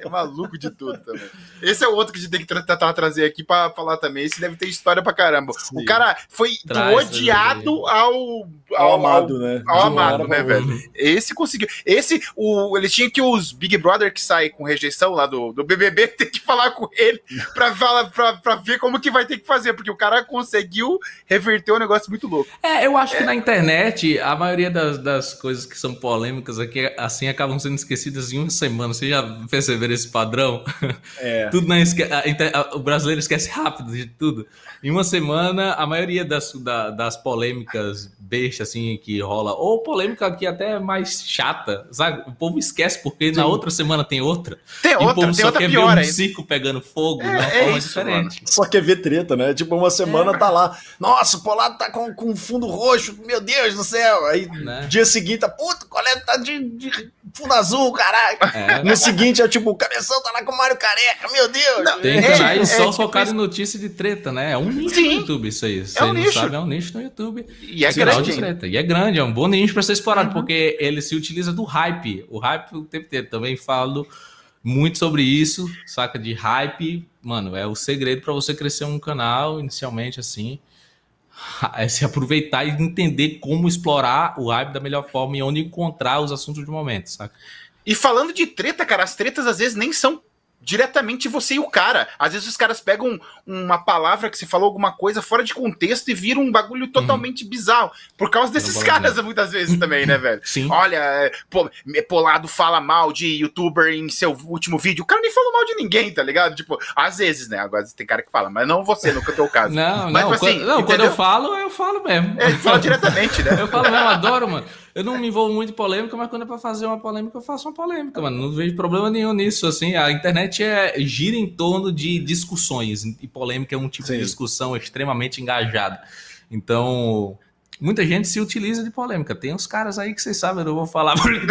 É maluco de tudo também. Esse é o outro que a gente tem que tentar trazer aqui pra falar também. Esse deve ter história pra caramba. Sim. O cara foi do Traz, odiado ao, Ao amado, né? ao amado, né, velho? Esse conseguiu. Esse, o, ele tinha que os Big Brother que saem com rejeição lá do, do BBB [laughs] ter que falar com ele pra, falar, pra, pra ver como que vai ter que fazer, porque o cara conseguiu reverter um negócio muito louco. É, eu acho que na internet a maioria das, das coisas que são polêmicas aqui, assim, acabam sendo esquecidas em uma semana. Vocês já perceberam esse padrão? [laughs] É. Tudo na esque... O brasileiro esquece rápido de tudo. Em uma semana, a maioria das, da- das polêmicas bestas, assim, que rola, ou polêmica que até é mais chata, sabe? O povo esquece porque na Sim. outra semana tem outra. Tem e o outra, povo tem só outra quer pior ver um circo pegando fogo É, de uma é forma isso, diferente. Só quer ver treta, né? Tipo, uma semana tá lá. Nossa, o Polado tá com, com fundo roxo, meu Deus do céu. Aí, Né? dia seguinte, tá, puta, o colete tá de, de fundo azul, caralho. É. No seguinte é tipo, o cabeção tá lá com o Mário Careca, meu Deus. Não, Tem É, canais é, só tipo focados isso. em notícia de treta, né? É um nicho Sim. no YouTube isso aí. Se É um você não nicho. sabe, é um nicho no YouTube. E é Sinal grande de. E é grande, é um bom nicho para ser explorado, Uhum. porque ele se utiliza do hype. O hype o tempo inteiro. Também falo muito sobre isso, saca? De hype, mano, é o segredo para você crescer um canal inicialmente assim. [laughs] É se aproveitar e entender como explorar o hype da melhor forma e onde encontrar os assuntos do momento, saca? E falando de treta, cara, as tretas às vezes nem são diretamente você e o cara. Às vezes os caras pegam uma palavra que você falou alguma coisa fora de contexto e vira um bagulho totalmente bizarro. Por causa desses caras, [laughs] muitas vezes também, né, velho? Sim. Olha, é, pô, Polado fala mal de youtuber em seu último vídeo. O cara nem falou mal de ninguém, tá ligado? Tipo, às vezes, né? Agora tem cara que fala, mas não você, no teu caso. [laughs] Não, Mas, não, tipo assim, quando, não, quando eu falo, eu falo mesmo. É, fala diretamente, né? [laughs] Eu falo mesmo, adoro, mano. Eu não me envolvo muito em polêmica, mas quando é pra fazer uma polêmica, eu faço uma polêmica, mano. Não vejo problema nenhum nisso, assim. A internet é, gira em torno de discussões, e polêmica é um tipo Sim. de discussão extremamente engajada. Então, muita gente se utiliza de polêmica. Tem uns caras aí que vocês sabem, eu não vou falar [laughs] porque...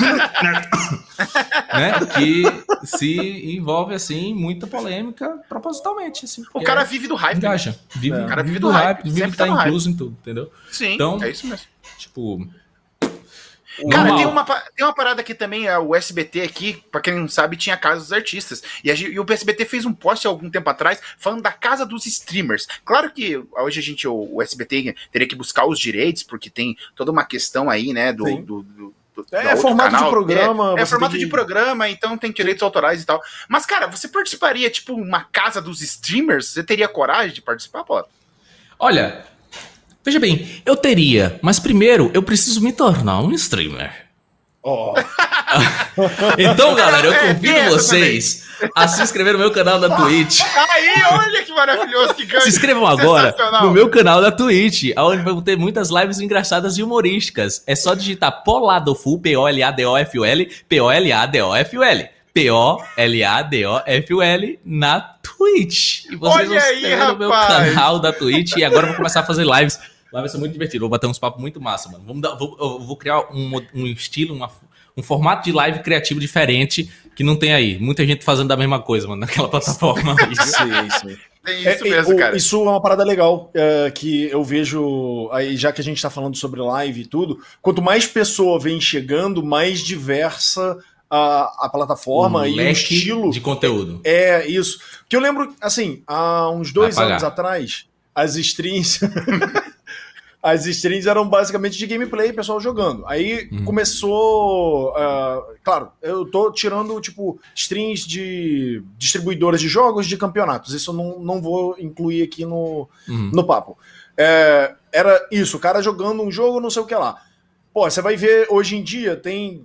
né? Que se envolve, assim, muita polêmica propositalmente, assim. O cara vive do hype. né? engaja. Vive, É. o cara vive do hype, vive sempre tá tá no hype. incluso em tudo, entendeu? Sim, Então- é isso mesmo. Tipo. Cara, tem uma, tem uma parada aqui também, é, o SBT aqui, pra quem não sabe, tinha a Casa dos Artistas. E, a e o SBT fez um post há algum tempo atrás falando da Casa dos Streamers. Claro que hoje a gente, o, o SBT teria que buscar os direitos, porque tem toda uma questão aí, né, do... Do- do- do- É, formato de canal. programa, É, é formato tem de programa, então tem direitos autorais e tal. Mas, cara, você participaria, tipo, uma Casa dos Streamers? Você teria coragem de participar, pô? Olha, veja bem, eu teria, mas primeiro eu preciso me tornar um streamer. Ó, [laughs] [laughs] Então, galera, eu É, convido essa vocês a se inscrever no meu canal da Twitch. Aí, olha que maravilhoso, que ganho. Se inscrevam agora no meu canal da Twitch, onde vão ter muitas lives engraçadas e humorísticas. É só digitar Poladoful, P-O-L-A-D-O-F-U-L, P-O-L-A-D-O-F-U-L, P-O-L-A-D-O-F-U-L na Twitch. E vocês Olha vão aí, ter no meu rapaz. canal da Twitch e agora eu vou começar a fazer lives. Lá vai ser muito divertido, vou bater uns papos muito massa, mano. Vamos dar- vou, eu vou criar um, um estilo, uma- um formato de live criativo diferente que não tem aí. Muita gente fazendo a mesma coisa, mano, naquela [laughs] plataforma. isso aí, isso aí. Tem É, isso e, mesmo, o- cara. Isso é uma parada legal é, que eu vejo aí, já que a gente tá falando sobre live e tudo, quanto mais pessoa vem chegando, mais diversa a, a plataforma Um e o estilo. de conteúdo. É isso. Que eu lembro, assim, há uns dois Vai pagar. anos atrás, as streams. [laughs] as streams eram basicamente de gameplay, pessoal jogando. Aí Uhum. começou. ah, claro, eu tô tirando, tipo, streams de distribuidoras de jogos de campeonatos. Isso eu não, não vou incluir aqui no, Uhum. no papo. É, era isso, o cara jogando um jogo, não sei o que lá. Pô, você vai ver hoje em dia, tem.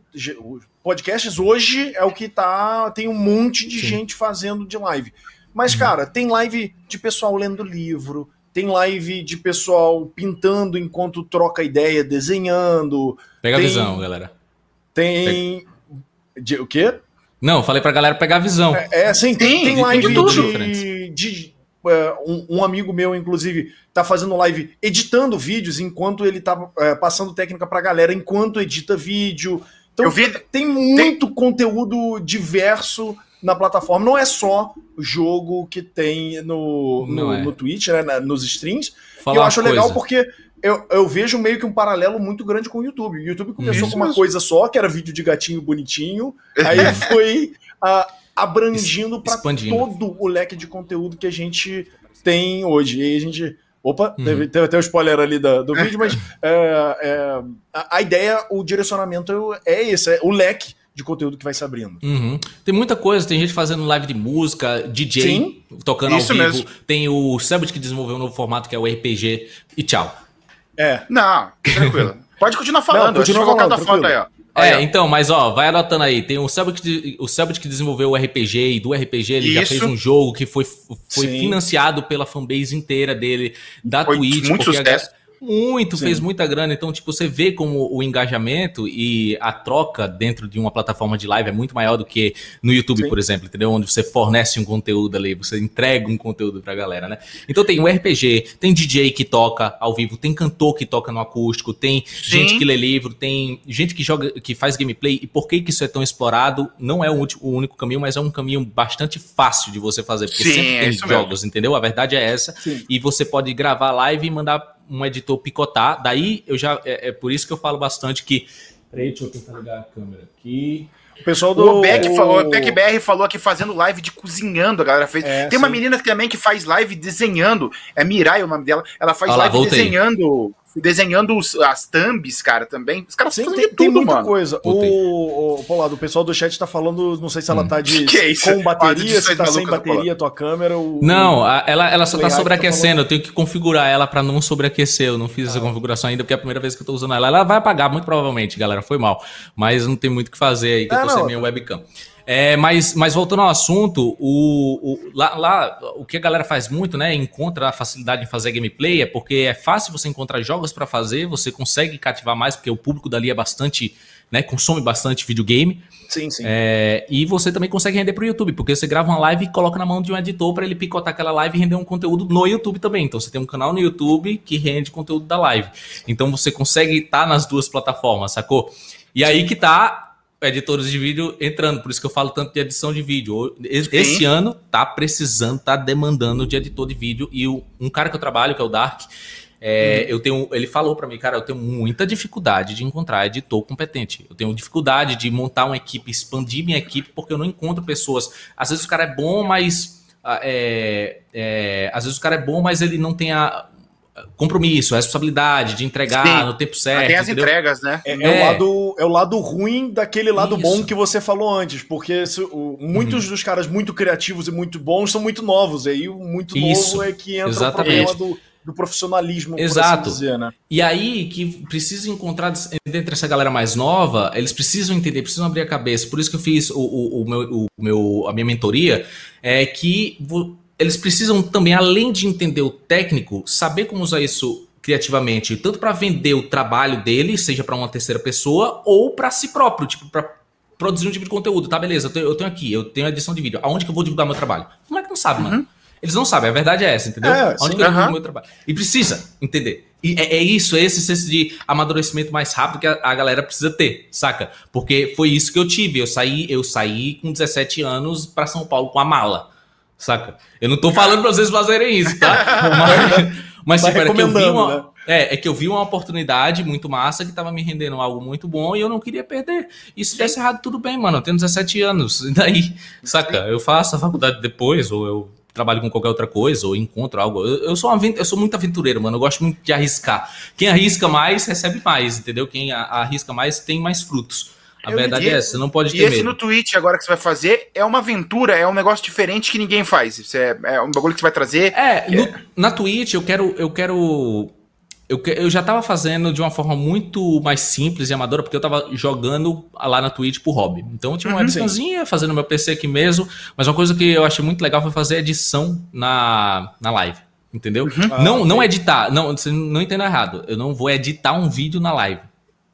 Podcasts hoje é o que tá. Tem um monte de Sim. gente fazendo de live. Mas, Uhum. cara, tem live de pessoal lendo livro, tem live de pessoal pintando enquanto troca ideia, desenhando. Pega Tem- a visão, galera. Tem. De- o quê? Não, falei pra galera pegar a visão. É, assim, tem, Tem, tem de live tudo, de, de, é, um, um, amigo meu, inclusive, tá fazendo live editando vídeos enquanto ele tá é, passando técnica pra galera, enquanto edita vídeo. Então, vi... tem muito tem... conteúdo diverso na plataforma. Não é só jogo que tem no, no, é. no Twitch, né, nos streams. Falar eu acho legal porque eu, eu, vejo meio que um paralelo muito grande com o YouTube. O YouTube começou Isso com uma mesmo. coisa só, que era vídeo de gatinho bonitinho, aí [laughs] foi abrangindo para todo o leque de conteúdo que a gente tem hoje. E aí a gente. Opa, uhum. teve, teve até o um spoiler ali do, do vídeo, mas [laughs] é, é, a, a, ideia, o direcionamento é esse, é o leque de conteúdo que vai se abrindo. Uhum. Tem muita coisa, tem gente fazendo live de música, DJ Sim, tocando ao vivo. Mesmo. Tem o Sebut que desenvolveu um novo formato que é o RPG. E tchau. É. Não, tranquilo. [laughs] Pode continuar falando, Não, continua falando, da foto aí, ó. É, então, mas ó, vai anotando aí. Tem o Selbit que, o Selbit que desenvolveu o RPG e do RPG ele Isso. já fez um jogo que foi, foi financiado pela fanbase inteira dele, da foi Twitch. Muito sucesso. A, muito, Sim. fez muita grana. Então, tipo, você vê como o engajamento e a troca dentro de uma plataforma de live é muito maior do que no YouTube, Sim. por exemplo, entendeu? Onde você fornece um conteúdo ali, você entrega um conteúdo pra galera, né? Então tem o RPG, tem DJ que toca ao vivo, tem cantor que toca no acústico, tem Sim. gente que lê livro, tem gente que joga, que faz gameplay. E por que, que isso é tão explorado? Não é o, único, o único caminho, mas é um caminho bastante fácil de você fazer, porque sempre tem é jogos, mesmo. entendeu? A verdade é essa. E você pode gravar live e mandar um editor picotar. Daí eu já. É, é, por isso que eu falo bastante que. Peraí, deixa eu tentar ligar a câmera aqui. O pessoal do. O Beck, o... Falou, o Beck BR falou aqui fazendo live de cozinhando, a galera fez. É, Tem uma menina também que faz live desenhando. É Mirai o nome dela. Ela faz Olha live lá, desenhando desenhando os, as thumbs, cara, também. Os caras fazem tem, tudo, tem muita mano. coisa. O, o, o pessoal do chat tá falando, não sei se ela hum. tá de [laughs] que é com bateria, se tá sem bateria a tua câmera. O, não, a, ela, ela só tá sobreaquecendo. Tá eu tenho que configurar ela para não sobreaquecer. Eu não fiz ah. essa configuração ainda, porque é a primeira vez que eu tô usando ela. Ela vai apagar, muito provavelmente, galera. Foi mal. Mas não tem muito o que fazer aí, que é, eu tô não, sem minha webcam. É, mas, mas voltando ao assunto, o, o, lá, lá, o que a galera faz muito, né? Encontra a facilidade em fazer gameplay, é porque é fácil você encontrar jogos para fazer, você consegue cativar mais, porque o público dali é bastante, né? Consome bastante videogame. Sim, sim. É, e você também consegue render para o YouTube, porque você grava uma live e coloca na mão de um editor para ele picotar aquela live e render um conteúdo no YouTube também. Então você tem um canal no YouTube que rende conteúdo da live. Então você consegue estar tá nas duas plataformas, sacou? E aí que tá editores de vídeo entrando, por isso que eu falo tanto de edição de vídeo. Esse Sim. ano tá precisando, tá demandando de editor de vídeo e o, um cara que eu trabalho, que é o Dark, é, hum. eu tenho, ele falou para mim, cara, eu tenho muita dificuldade de encontrar editor competente. Eu tenho dificuldade de montar uma equipe, expandir minha equipe, porque eu não encontro pessoas. Às vezes o cara é bom, mas ah, é, é, às vezes o cara é bom, mas ele não tem a, compromisso, a responsabilidade de entregar Sim. no tempo certo. Tem as entendeu? entregas, né? É, é, O lado, é o lado ruim daquele lado Isso. bom que você falou antes, porque se, o, muitos uhum. dos caras muito criativos e muito bons são muito novos, e aí o muito Isso. novo é que entra Exatamente. o problema do, do profissionalismo, Exato. Assim dizer, né? E aí que precisa encontrar dentro dessa galera mais nova, eles precisam entender, precisam abrir a cabeça. Por isso que eu fiz o, o, o meu, o meu, a minha mentoria, é que eles precisam também, além de entender o técnico, saber como usar isso criativamente, tanto para vender o trabalho dele, seja para uma terceira pessoa, ou para si próprio, tipo, para produzir um tipo de conteúdo. Tá, beleza, eu tenho, eu tenho, aqui, eu tenho edição de vídeo. Aonde que eu vou divulgar meu trabalho? Como é que não sabe, uhum. mano? Eles não sabem, a verdade é essa, entendeu? É, Onde sim, que eu divulgo meu trabalho? E precisa entender. E é, é, isso, é esse senso de amadurecimento mais rápido que a, a, galera precisa ter, saca? Porque foi isso que eu tive. Eu saí, eu saí com 17 anos para São Paulo com a mala saca? Eu não tô falando pra vocês fazerem isso, tá? [laughs] Mas, mas tipo, era que eu vi uma, né? é, é que eu vi uma oportunidade muito massa que tava me rendendo algo muito bom e eu não queria perder. E se tivesse errado, tudo bem, mano. Eu tenho 17 anos. [laughs] E daí, saca? Eu faço a faculdade depois, ou eu trabalho com qualquer outra coisa, ou encontro algo. Eu, eu sou, uma, eu sou muito aventureiro, mano. Eu gosto muito de arriscar. Quem arrisca mais, recebe mais, entendeu? Quem arrisca mais, tem mais frutos. A eu verdade é essa, você não pode ter E esse medo. no Twitch agora que você vai fazer é uma aventura, é um negócio diferente que ninguém faz. Isso é, é um bagulho que você vai trazer. É, no, é... na Twitch eu quero. Eu quero. Eu, eu já tava fazendo de uma forma muito mais simples e amadora, porque eu tava jogando lá na Twitch pro hobby. Então eu tinha uma uhum, webcamzinha fazendo meu PC aqui mesmo, mas uma coisa que eu achei muito legal foi fazer edição na, na live. Entendeu? Uhum. Ah, não, não editar, não, você não entenda errado. Eu não vou editar um vídeo na live.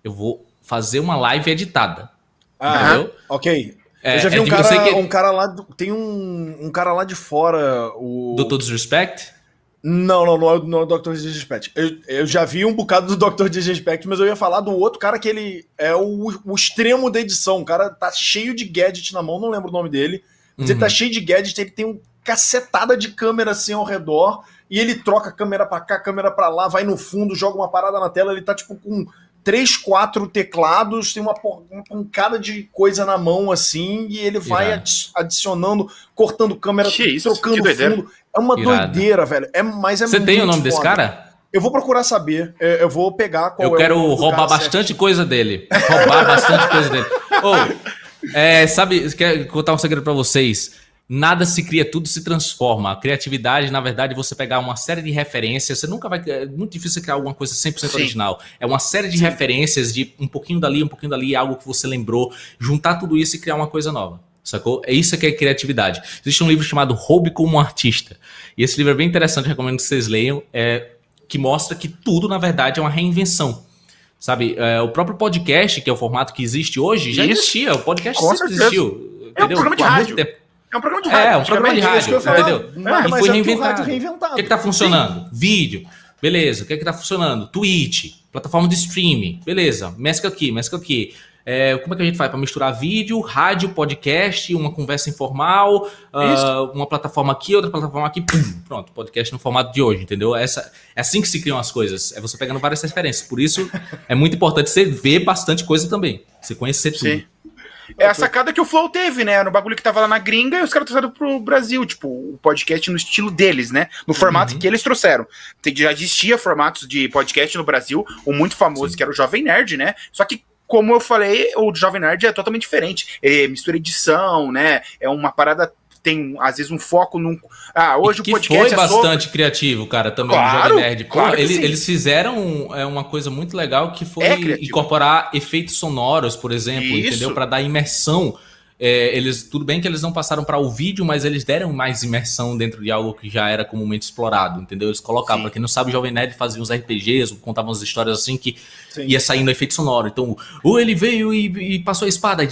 Eu vou fazer uma live editada. Ah, entendeu? ok. É, eu já vi é um, cara, que... um cara lá. Tem um, um cara lá de fora. O... Doutor Disrespect? Não, não, não é, não é o Dr. Disrespect. Eu, eu já vi um bocado do [laughs] Dr. Disrespect, mas eu ia falar do outro cara que ele é o, o extremo da edição. O cara tá cheio de gadget na mão, não lembro o nome dele. Mas uhum. ele tá uhum. cheio de gadget, ele tem um cacetada de câmera assim ao redor. E ele troca câmera para cá, câmera para lá, vai no fundo, joga uma parada na tela. Ele tá tipo com três, quatro teclados, tem uma, uma pancada de coisa na mão assim, e ele vai adi adicionando, cortando câmera, que trocando que fundo. É uma Irado. doideira, velho. É, mas é Você tem o nome foda. desse cara? Eu vou procurar saber. É, eu vou pegar qual Eu quero é roubar bastante certo. coisa dele. Roubar bastante coisa dele. [laughs] Oh, é, sabe, quero contar um segredo para vocês nada se cria, tudo se transforma. A criatividade, na verdade, você pegar uma série de referências, você nunca vai. É muito difícil criar alguma coisa 100% Sim. original. É uma série de Sim. referências de um pouquinho dali, um pouquinho dali, algo que você lembrou, juntar tudo isso e criar uma coisa nova. Sacou? É isso que é criatividade. Existe um livro chamado Roube como um Artista. E esse livro é bem interessante, recomendo que vocês leiam. É, que mostra que tudo, na verdade, é uma reinvenção. Sabe, é, o próprio podcast, que é o formato que existe hoje, já Isso. existia. O podcast Com sempre certeza. existiu. É um programa de rádio. É um programa de rádio. É, um programa de rádio, entendeu? É, e foi é reinventado. reinventado. O que, é que tá funcionando? Sim. Vídeo. Beleza. O que é que tá funcionando? Twitch, plataforma de streaming. Beleza. Mescla aqui, mescla aqui. É, como é que a gente faz para misturar vídeo, rádio, podcast, uma conversa informal, uh, uma plataforma aqui, outra plataforma aqui, pum, pronto, podcast no formato de hoje, entendeu? Essa, é assim que se criam as coisas, é você pegando várias referências. Por isso é muito importante você ver bastante coisa também, você conhecer tudo. Sim. É a sacada que o Flow teve, né? No bagulho que tava lá na gringa e os caras trouxeram pro Brasil, tipo, o podcast no estilo deles, né? No formato uhum. que eles trouxeram. Já existia formatos de podcast no Brasil, o muito famoso Sim. que era o Jovem Nerd, né? Só que como eu falei, o Jovem Nerd é totalmente diferente. É mistura edição, né? É uma parada tem às vezes um foco num. Ah, hoje e que o podcast foi é bastante sobre... criativo, cara, também claro, Jovem Nerd. Pô, claro ele, eles fizeram é, uma coisa muito legal que foi é incorporar efeitos sonoros, por exemplo, Isso. entendeu? Para dar imersão. É, eles tudo bem que eles não passaram para o vídeo, mas eles deram mais imersão dentro de algo que já era comumente explorado, entendeu? Eles colocavam, para quem não sabe, o Jovem Nerd fazia uns RPGs, contavam umas histórias assim que Sim. ia saindo efeito sonoro. Então, ou ele veio e, e passou a espada e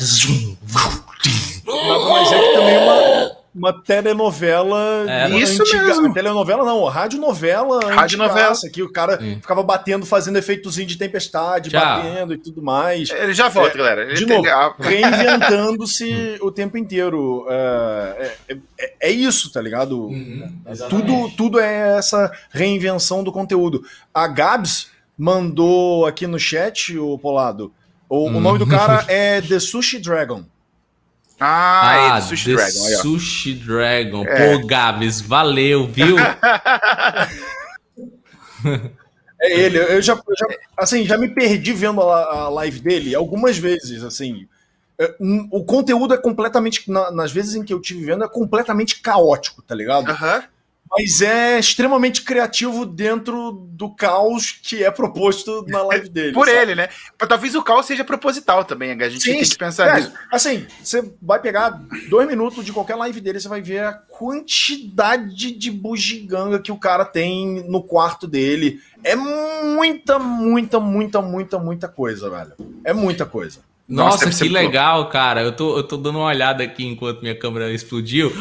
mas é que também uma uma telenovela é, isso antiga. mesmo. Telenovela não, radionovela. Radionovela. Que o cara Sim. ficava batendo, fazendo efeitozinho de tempestade, já. batendo e tudo mais. Ele já volta, é, galera. Ele de novo, [laughs] reinventando-se o tempo inteiro. É, é, é, é isso, tá ligado? Uhum, tudo, tudo é essa reinvenção do conteúdo. A Gabs mandou aqui no chat, o Polado, o, uhum. o nome do cara [laughs] é The Sushi Dragon. Ah, ah é Sushi Dragon. Aí, Sushi Dragon. É. Pô, Gabs, valeu, viu? [laughs] é ele. Eu já, eu já, assim, já me perdi vendo a, a live dele algumas vezes, assim. É, o conteúdo é completamente, nas vezes em que eu tive vendo, é completamente caótico, tá ligado? Aham. Mas é extremamente criativo dentro do caos que é proposto na [laughs] live dele. Por sabe? ele, né? Talvez o caos seja proposital também, a gente Sim, tem que pensar é, nisso. Assim, você vai pegar dois minutos de qualquer live dele, você vai ver a quantidade de bugiganga que o cara tem no quarto dele. É muita, muita, muita, muita, muita coisa, velho. É muita coisa. Nossa, Nossa que legal, cara. Eu tô, eu tô dando uma olhada aqui enquanto minha câmera explodiu. [laughs]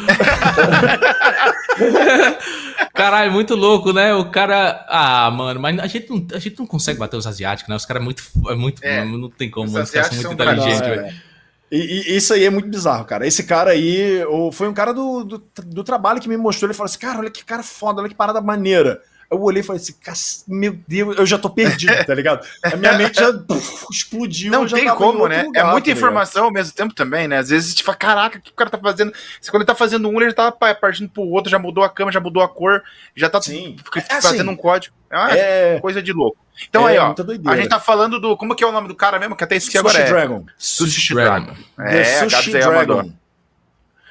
Caralho, muito louco, né? O cara. Ah, mano, mas a gente não, a gente não consegue bater os asiáticos, né? Os caras é muito. É muito é, não tem como, os caras são muito inteligentes, velho. É. E, e, isso aí é muito bizarro, cara. Esse cara aí foi um cara do, do, do trabalho que me mostrou. Ele falou assim: cara, olha que cara foda, olha que parada maneira. Eu olhei e falei assim, meu Deus, eu já tô perdido, tá ligado? A minha mente já puf, [laughs] explodiu. Não tem como, né? Lugar, é muita tá informação ao mesmo tempo também, né? Às vezes a gente fala, caraca, o que o cara tá fazendo? Quando ele tá fazendo um, ele tá partindo pro outro, já mudou a cama, já mudou a cor, já tá Sim. É fazendo assim, um código. É uma é... coisa de louco. Então é aí, ó, a gente tá falando do. Como que é o nome do cara mesmo? Que até esqueci agora. Sushi é. Dragon. Sushi Dragon. É, Sushi Gabs aí Dragon.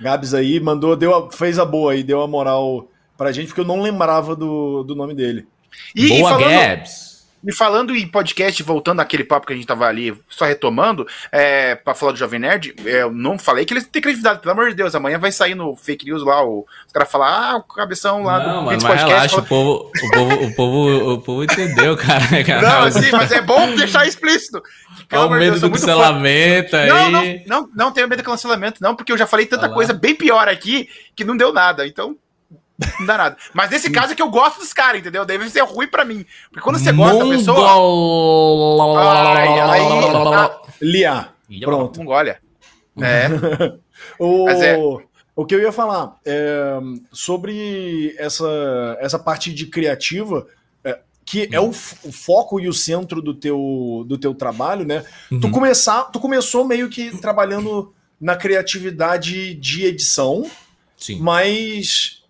Gabs aí mandou, deu a, fez a boa aí, deu a moral pra gente, porque eu não lembrava do, do nome dele. E, Boa e falando, Gabs! E falando em podcast, voltando àquele papo que a gente tava ali, só retomando, é, pra falar do Jovem Nerd, é, eu não falei que eles têm credibilidade, pelo amor de Deus. Amanhã vai sair no fake news lá, o, os caras falar, ah, o cabeção lá Não, do mano, mas relaxa, fala- o povo, o, povo, o, povo, o povo entendeu, cara. cara. Não, sim, mas é bom deixar explícito. Pelo Olha o medo Deus, do sou muito fã. cancelamento aí. Não, não, não, não tenho medo do cancelamento, não, porque eu já falei tanta Olha lá. coisa bem pior aqui que não deu nada, então não dá nada. Mas nesse caso é que eu gosto dos caras, entendeu? Deve ser ruim pra mim. Porque quando você gosta da pessoa, Ai, ai, ah, Lia. Pronto. Mongólia. É, [laughs] O, Mas é- o que eu ia falar é, sobre essa, essa parte de criativa, é, que é o, o foco e o centro do teu, do teu trabalho, né? Tu, Uhum. começar, tu começou meio que trabalhando na criatividade de edição, Sim. mas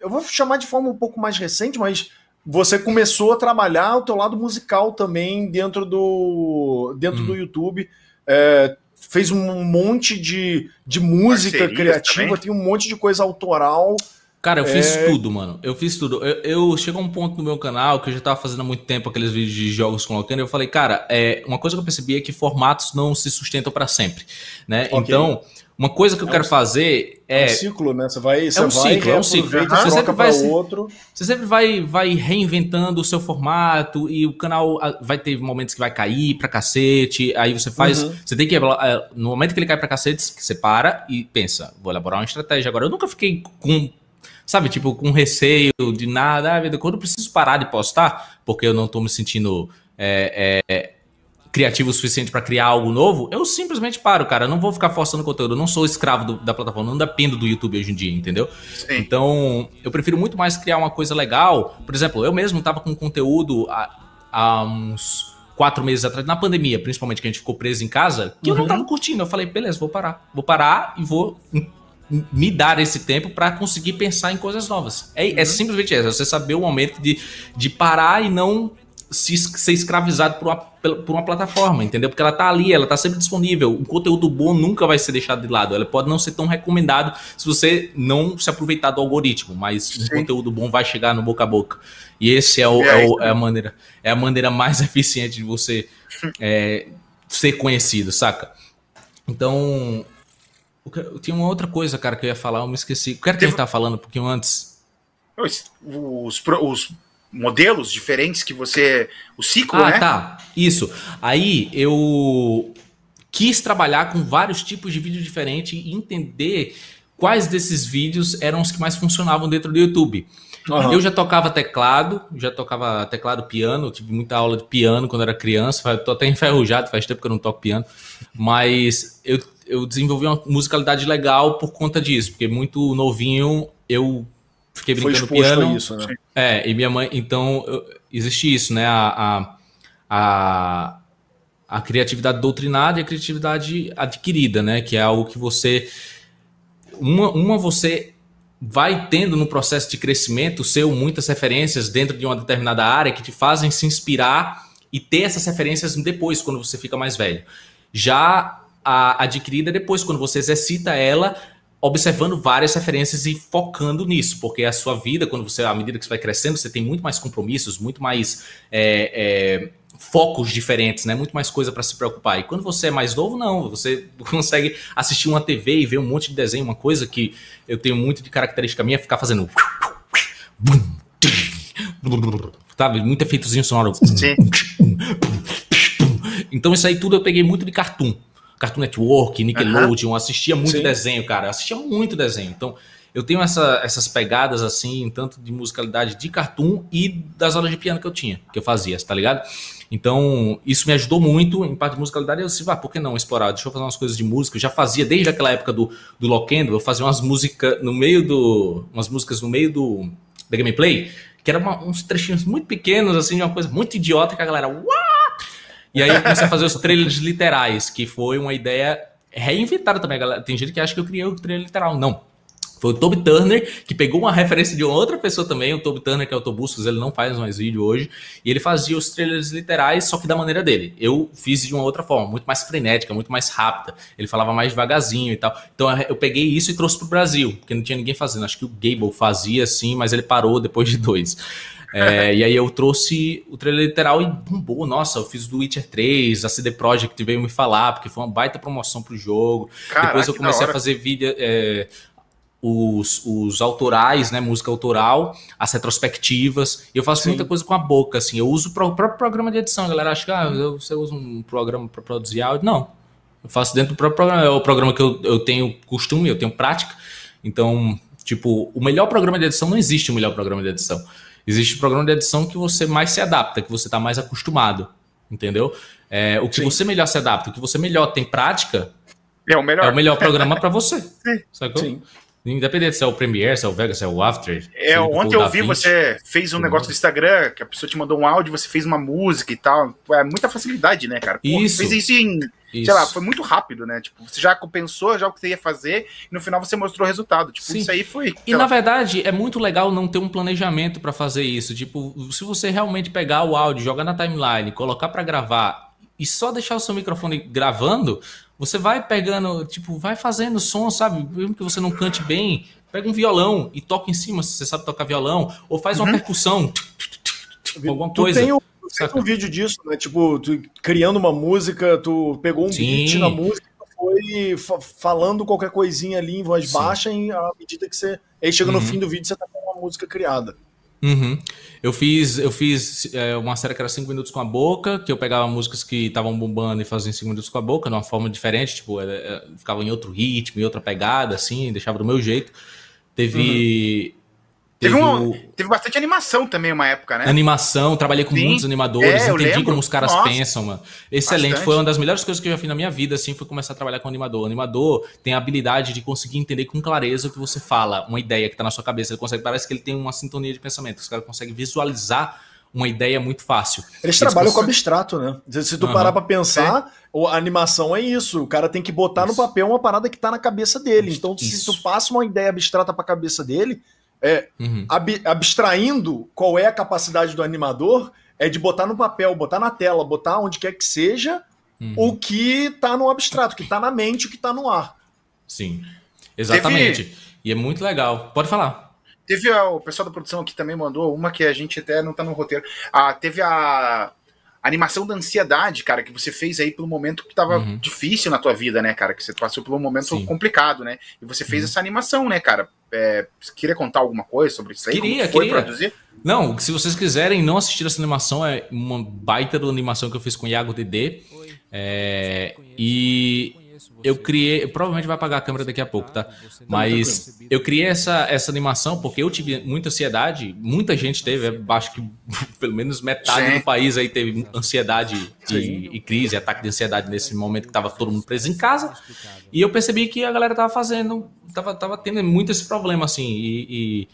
eu vou chamar de forma um pouco mais recente, mas você começou a trabalhar o teu lado musical também dentro do dentro Hum. do YouTube. É, fez um monte de, de música Parcerias criativa, também. tem um monte de coisa autoral. Cara, eu fiz É. tudo, mano. Eu fiz tudo. Eu, eu chegou um ponto no meu canal que eu já tava fazendo há muito tempo aqueles vídeos de jogos colocando. E eu falei, cara, é, uma coisa que eu percebi é que formatos não se sustentam pra sempre, né? Ok. Então, uma coisa que eu É quero um- fazer É é, um ciclo, né? Você vai, você um vai, ciclo, é um ciclo. Aham. Você sempre vai outro. você sempre vai, vai reinventando o seu formato e o canal ah, vai ter momentos que vai cair pra cacete. Aí você faz, Uhum. você tem que eh, no momento que ele cai pra cacete, você para e pensa, vou elaborar uma estratégia. Agora eu nunca fiquei com Sabe, tipo, com receio de nada. Ah, quando eu preciso parar de postar, porque eu não tô me sentindo é, é, criativo o suficiente para criar algo novo, eu simplesmente paro, cara. Eu não vou ficar forçando conteúdo. Eu não sou escravo do- da plataforma, não dependo do YouTube hoje em dia, entendeu? sim. Então, eu prefiro muito mais criar uma coisa legal. Por exemplo, eu mesmo tava com conteúdo há, há uns quatro meses atrás, na pandemia, principalmente, que a gente ficou preso em casa, que eu não Uhum. tava curtindo. Eu falei, beleza, vou parar. Vou parar e vou me dar esse tempo para conseguir pensar em coisas novas. É, é simplesmente isso, é você saber o momento de, de parar e não se, ser escravizado por uma, por uma plataforma, entendeu? Porque ela tá ali, ela tá sempre disponível. O conteúdo bom nunca vai ser deixado de lado. Ela pode não ser tão recomendado se você não se aproveitar do algoritmo, mas um Sim. conteúdo bom vai chegar no boca a boca. E esse é, o- é o- é a maneira é a maneira mais [laughs] eficiente de você é, ser conhecido, saca? Então, o tinha uma outra coisa, cara, que eu ia falar, eu me esqueci. O que era que a gente tava falando um pouquinho antes? Os, os modelos diferentes que você. O ciclo, Ah, né? tá. Isso. Aí eu quis trabalhar com vários tipos de vídeo diferentes e entender quais desses vídeos eram os que mais funcionavam dentro do YouTube. Aham. Eu já tocava teclado, já tocava teclado piano, tive muita aula de piano quando era criança, tô até enferrujado, faz tempo que eu não toco piano, mas eu, eu desenvolvi uma musicalidade legal por conta disso, porque muito novinho eu fiquei Foi brincando exposto piano. isso, né? É, e minha mãe, então, eu- existe isso, né? A, a, a, a criatividade doutrinada e a criatividade adquirida, né? Que é algo que você. Uma, uma você vai tendo no processo de crescimento seu muitas referências dentro de uma determinada área que te fazem se inspirar e ter essas referências depois, quando você fica mais velho. Já a adquirida é depois, quando você exercita ela observando várias referências e focando nisso, porque a sua vida, quando você, à medida que você vai crescendo, você tem muito mais compromissos, muito mais é, é, focos diferentes, né? Muito mais coisa para se preocupar. E quando você é mais novo, não, você [laughs] consegue assistir uma TV e ver um monte de desenho, uma coisa que eu tenho muito de característica minha, é ficar fazendo [laughs] sabe, muito efeitozinho sonoro. Sim. Então isso aí tudo eu peguei muito de Cartoon. Cartoon Network, Nickelodeon, assistia muito Sim. desenho, cara. eu Assistia muito desenho. Então eu tenho essa- essas pegadas assim, tanto de musicalidade de Cartoon e das aulas de piano que eu tinha, que eu fazia, tá ligado? Então, isso me ajudou muito em parte de musicalidade. Eu disse, ah, por que não explorar? Deixa eu fazer umas coisas de música. Eu já fazia desde aquela época do, do Lockendo, eu fazia umas músicas no meio do. umas músicas no meio do da gameplay, que eram uns trechinhos muito pequenos, assim, de uma coisa muito idiota que a galera. What? E aí eu comecei a fazer os trailers literais, que foi uma ideia reinventada também. galera. Tem gente que acha que eu criei o trailer literal. Não. Foi o Toby Turner, que pegou uma referência de outra pessoa também, o Toby Turner, que é o Tobuscus, ele não faz mais vídeo hoje, e ele fazia os trailers literais, só que da maneira dele. Eu fiz de uma outra forma, muito mais frenética, muito mais rápida. Ele falava mais devagarzinho e tal. Então eu peguei isso e trouxe pro Brasil, porque não tinha ninguém fazendo. Acho que o Gable fazia assim, mas ele parou depois de dois. É, e aí eu trouxe o trailer literal e bombou. Nossa, eu fiz do Witcher 3, a CD Projekt veio me falar, porque foi uma baita promoção pro jogo. Caraca, Depois eu comecei a fazer vídeo. É, os, os autorais, né, música autoral, as retrospectivas. Eu faço Sim. muita coisa com a boca, assim. Eu uso o próprio programa de edição. A galera acha que ah, você usa um programa para produzir áudio. Não. Eu faço dentro do próprio programa. É o programa que eu, eu tenho costume, eu tenho prática. Então, tipo, o melhor programa de edição não existe o melhor programa de edição. Existe o programa de edição que você mais se adapta, que você está mais acostumado. Entendeu? É, o que Sim. você melhor se adapta, o que você melhor tem prática, é o melhor, é o melhor programa para você. [laughs] Sim. Sacou? Sim. Independente se é o Premiere, se é o Vega, se é o After. É, ontem eu vi você fez um negócio no Instagram, que a pessoa te mandou um áudio, você fez uma música e tal. É muita facilidade, né, cara? Pô, isso. Fez isso em, isso. sei lá, foi muito rápido, né? Tipo, você já pensou já o que você ia fazer e no final você mostrou o resultado. Tipo, Sim. isso aí foi. E na verdade, é muito legal não ter um planejamento para fazer isso. Tipo, se você realmente pegar o áudio, jogar na timeline, colocar para gravar e só deixar o seu microfone gravando, você vai pegando, tipo, vai fazendo som, sabe? Mesmo que você não cante bem, pega um violão e toca em cima, se você sabe tocar violão, ou faz uma uhum. percussão, alguma coisa. Tu tem um, um vídeo disso, né? Tipo, tu, criando uma música, tu pegou um Sim. beat na música, foi fa falando qualquer coisinha ali em voz Sim. baixa, em, à medida que você. Aí chega uhum. no fim do vídeo, você tá com uma música criada. Uhum. Eu fiz, eu fiz é, uma série que era 5 minutos com a boca, que eu pegava músicas que estavam bombando e fazia 5 minutos com a boca, de uma forma diferente, tipo, era, era, ficava em outro ritmo, em outra pegada, assim, deixava do meu jeito. Teve. Uhum. Teve, teve, um, teve bastante animação também uma época, né? Animação, trabalhei com Sim. muitos animadores, é, entendi como os caras Nossa. pensam, mano. Excelente, bastante. foi uma das melhores coisas que eu já fiz na minha vida, assim, foi começar a trabalhar com animador. O animador tem a habilidade de conseguir entender com clareza o que você fala, uma ideia que tá na sua cabeça. Ele consegue, parece que ele tem uma sintonia de pensamento, os caras conseguem visualizar uma ideia muito fácil. Eles, Eles trabalham conseguem... com abstrato, né? Se tu uhum. parar pra pensar, é. a animação é isso. O cara tem que botar isso. no papel uma parada que tá na cabeça dele. Então, isso. se tu passa uma ideia abstrata pra cabeça dele, é, uhum. ab, abstraindo qual é a capacidade do animador, é de botar no papel, botar na tela, botar onde quer que seja uhum. o que está no abstrato, o que está na mente, o que está no ar. Sim, exatamente. Teve... E é muito legal. Pode falar. Teve a, o pessoal da produção aqui também mandou uma que a gente até não está no roteiro. Ah, teve a animação da ansiedade, cara, que você fez aí pelo momento que tava uhum. difícil na tua vida, né, cara? Que você passou por um momento Sim. complicado, né? E você fez uhum. essa animação, né, cara? É, queria contar alguma coisa sobre isso aí? Queria, foi queria. produzir? Não, se vocês quiserem não assistir essa animação, é uma baita da animação que eu fiz com o Iago DD. É, e eu criei, provavelmente vai apagar a câmera daqui a pouco, tá? Mas eu criei essa, essa animação porque eu tive muita ansiedade, muita gente teve, acho que [laughs] pelo menos metade Sim. do país aí teve ansiedade e, e, crise, ataque de ansiedade nesse momento que tava todo mundo preso em casa. E eu percebi que a galera tava fazendo, tava, tava tendo muito esse problema, assim, e,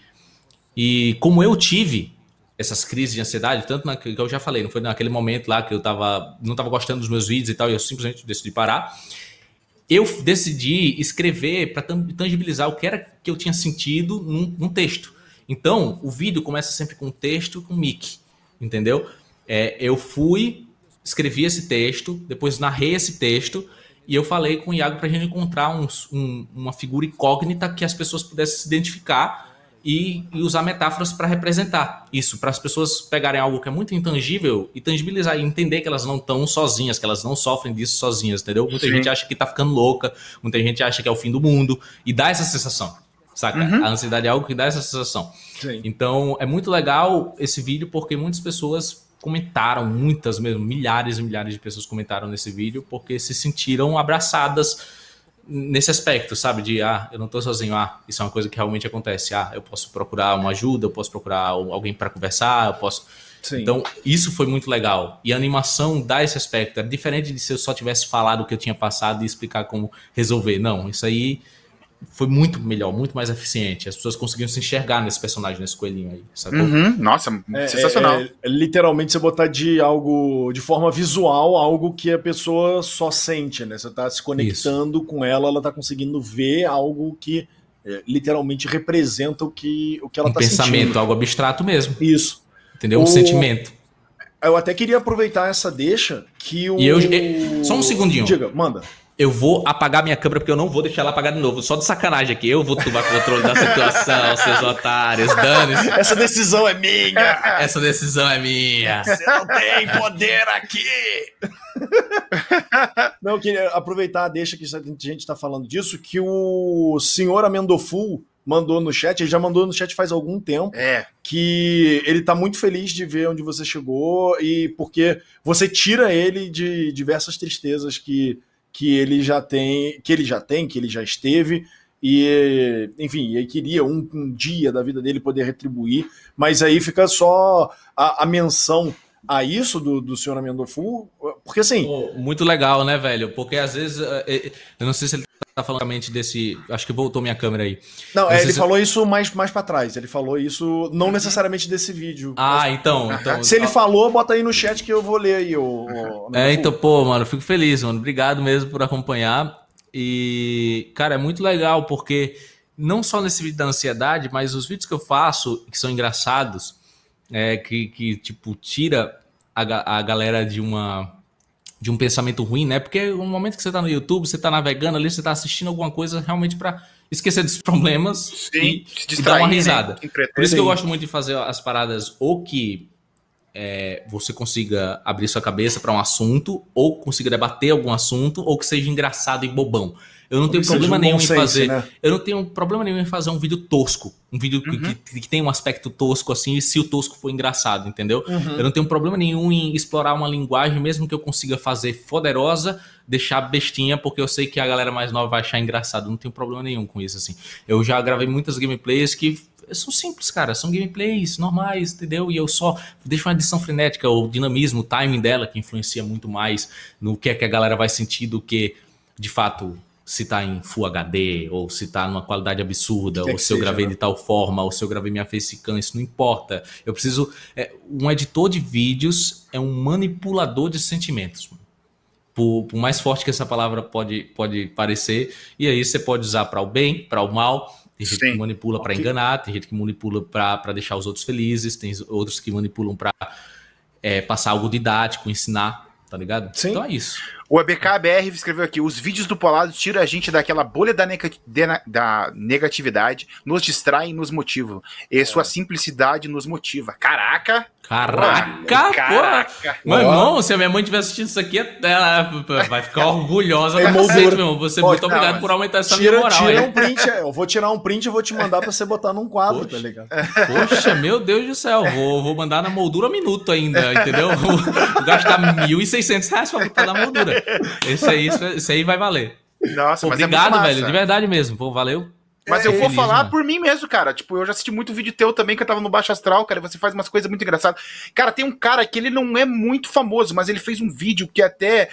e, e como eu tive essas crises de ansiedade, tanto na, que eu já falei, não foi naquele momento lá que eu tava, não tava gostando dos meus vídeos e tal, e eu simplesmente decidi parar eu decidi escrever para tangibilizar o que era que eu tinha sentido num, num, texto. Então, o vídeo começa sempre com texto com mic, entendeu? É, eu fui, escrevi esse texto, depois narrei esse texto e eu falei com o Iago para a gente encontrar um, um, uma figura incógnita que as pessoas pudessem se identificar e, e usar metáforas para representar isso, para as pessoas pegarem algo que é muito intangível e tangibilizar e entender que elas não estão sozinhas, que elas não sofrem disso sozinhas, entendeu? Muita Sim. gente acha que está ficando louca, muita gente acha que é o fim do mundo e dá essa sensação, saca? Uhum. A ansiedade é algo que dá essa sensação. Sim. Então é muito legal esse vídeo porque muitas pessoas comentaram, muitas mesmo, milhares e milhares de pessoas comentaram nesse vídeo porque se sentiram abraçadas nesse aspecto, sabe? De, ah, eu não tô sozinho, ah, isso é uma coisa que realmente acontece. Ah, eu posso procurar uma ajuda, eu posso procurar alguém para conversar, eu posso. Sim. Então, isso foi muito legal. E a animação dá esse aspecto. É diferente de se eu só tivesse falado o que eu tinha passado e explicar como resolver. Não, isso aí foi muito melhor, muito mais eficiente. As pessoas conseguiram se enxergar nesse personagem, nesse coelhinho aí, sacou? Uhum, nossa, é, sensacional. É, é, literalmente você botar de algo, de forma visual, algo que a pessoa só sente, né? Você tá se conectando Isso. com ela, ela tá conseguindo ver algo que é, literalmente representa o que, o que ela um está pensamento, sentindo. algo abstrato mesmo. Isso. Entendeu? Um O- sentimento. Eu até queria aproveitar essa deixa que o. E eu- só um segundinho. Diga, manda. Eu vou apagar minha câmera porque eu não vou deixar ela apagar de novo. Só de sacanagem aqui. Eu vou tomar controle da situação, [laughs] seus otários. Dane-se. Essa decisão é minha! [laughs] Essa decisão é minha. Você não tem poder aqui! [laughs] Não, eu queria aproveitar a deixa que a gente está falando disso, que o senhor Amendofu mandou no chat, ele já mandou no chat faz algum tempo, É, que ele tá muito feliz de ver onde você chegou e porque você tira ele de diversas tristezas que, que ele já tem, que ele já tem, que ele já esteve e enfim, ele queria um, um dia da vida dele poder retribuir, mas aí fica só a, a menção a isso do, do senhor Amendofu, porque assim, Pô, muito legal, né, velho? Porque às vezes. eh, eh, Eu não sei se ele tá falando realmente desse. Acho que voltou minha câmera aí. não, não é, ele se- falou isso mais, mais para trás, ele falou isso não necessariamente desse vídeo. Ah, então. então Se ele falou, bota aí no chat que eu vou ler aí o. É, então, pô, mano, fico feliz, mano. Obrigado mesmo por acompanhar. E, cara, é muito legal porque não só nesse vídeo da ansiedade, mas os vídeos que eu faço, que são engraçados, é, que, que, tipo, tira a, a galera de uma de um pensamento ruim, né? Porque no momento que você tá no YouTube, você tá navegando ali, você tá assistindo alguma coisa realmente pra esquecer dos [laughs] problemas sim. e, se e distrair, dar uma né? risada. Entreter. Por isso que eu gosto muito de fazer as paradas ou que é, você consiga abrir sua cabeça para um assunto, ou consiga debater algum assunto, ou que seja engraçado e bobão. Eu não tenho problema um nenhum em fazer. né? Eu não tenho problema nenhum em fazer um vídeo tosco. Um vídeo que- Uhum. que, que tem um aspecto tosco, assim, e se o tosco for engraçado, entendeu? Uhum. Eu não tenho problema nenhum em explorar uma linguagem, mesmo que eu consiga fazer poderosa, deixar bestinha, porque eu sei que a galera mais nova vai achar engraçado. Eu não tenho problema nenhum com isso, assim. Eu já gravei muitas gameplays que são simples, cara. São gameplays normais, entendeu? E eu só deixo uma edição frenética, o dinamismo, o timing dela, que influencia muito mais no que é que a galera vai sentir do que, de fato, se tá em Full HD, ou se tá numa qualidade absurda, Que é ou que se eu seja, gravei né? de tal forma, ou se eu gravei minha facecam, isso não importa. Eu preciso. é, um editor de vídeos é um manipulador de sentimentos. Por, por mais forte que essa palavra pode, pode parecer, e aí você pode usar para o bem, para o mal. Tem gente Sim. que manipula para Ok. enganar, tem gente que manipula para deixar os outros felizes, tem outros que manipulam para passar algo didático, ensinar, tá ligado? Sim. Então é isso. O ABKBR escreveu aqui: os vídeos do Polado tiram a gente daquela bolha da, nega- de- da negatividade, nos distraem e nos motivam. E sua simplicidade nos motiva. Caraca! Caraca, pô! Caraca! Meu irmão, se a minha mãe estiver assistindo isso aqui, ela vai ficar [laughs] orgulhosa pra Emoldura. cacete, meu irmão. Você Pode, muito obrigado não, por aumentar essa Tira, minha moral. tira um print, é, eu vou tirar um print e vou te mandar pra você botar num quadro, Poxa. tá ligado? Poxa, meu Deus do céu, vou, vou mandar na moldura minuto ainda, entendeu? Vou, vou gastar 1.600 reais pra botar na moldura. Esse aí, esse aí vai valer. Nossa, Pô, mas é obrigado, muito massa. velho, de verdade mesmo. Pô, valeu. Mas É, eu vou falar mano. por mim mesmo, cara. Tipo, eu já assisti muito vídeo teu também, que eu tava no Baixo Astral, cara. e Você faz umas coisas muito engraçadas. Cara, tem um cara que ele não é muito famoso, mas ele fez um vídeo que até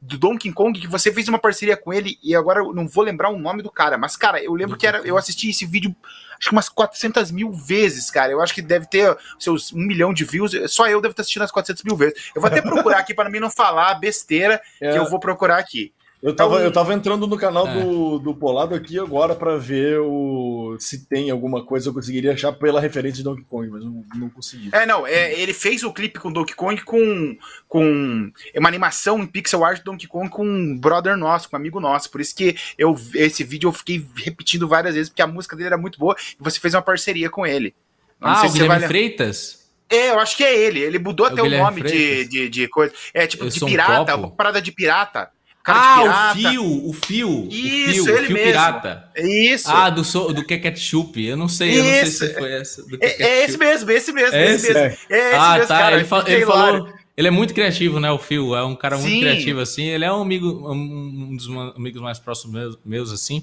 do Donkey Kong, que você fez uma parceria com ele, e agora eu não vou lembrar o nome do cara. Mas, cara, eu lembro que era, eu assisti esse vídeo acho que umas 400 mil vezes, cara. Eu acho que deve ter seus um milhão de views. Só eu devo estar assistindo as 400 mil vezes. Eu vou até procurar aqui para mim não falar besteira, É, que eu vou procurar aqui. Eu, tava, então- eu tava entrando no canal É. do, do Polado aqui agora pra ver o, se tem alguma coisa eu conseguiria achar pela referência de Donkey Kong, mas não, não consegui. É, não, é, ele fez o clipe com Donkey Kong com, com uma animação em pixel art do Donkey Kong com um brother nosso, com um amigo nosso. Por isso que eu, esse vídeo eu fiquei repetindo várias vezes, porque a música dele era muito boa e você fez uma parceria com ele. Eu não Ah, sei o vai Guilherme lembrar. Freitas? É, eu acho que é ele. Ele mudou É o até o Guilherme nome de, de, de coisa. É tipo Eu de um pirata, copo? uma parada de pirata. Cara Ah, de o pirata. Fio, o Fio. Isso, o fio, ele o fio mesmo. pirata. Isso. Ah, do, so, do Ketchup. Eu não sei, eu não sei Isso. se foi essa. Do é, é Ketchup. esse mesmo, esse mesmo, É esse mesmo. É esse ah, mesmo, tá. cara. ele, fa- Fiquei ele falou. Ele é muito criativo, né? O Phil é um cara muito Sim. criativo, assim. Ele é um amigo, um dos amigos mais próximos meus, meus, assim.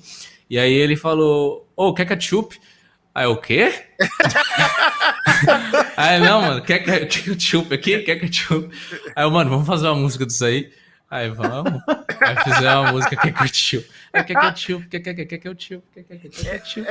E aí ele falou: Ô, quer ketchup? Aí o quê? [laughs] aí, não, mano, quer quer ketchup aqui? Quer ketchup? Aí eu, mano, vamos fazer uma música disso aí? Aí vamos. Aí fizemos uma música que é ketchup. Aí quer ketchup, quer quer quer quer ketchup, quer quer quer ketchup.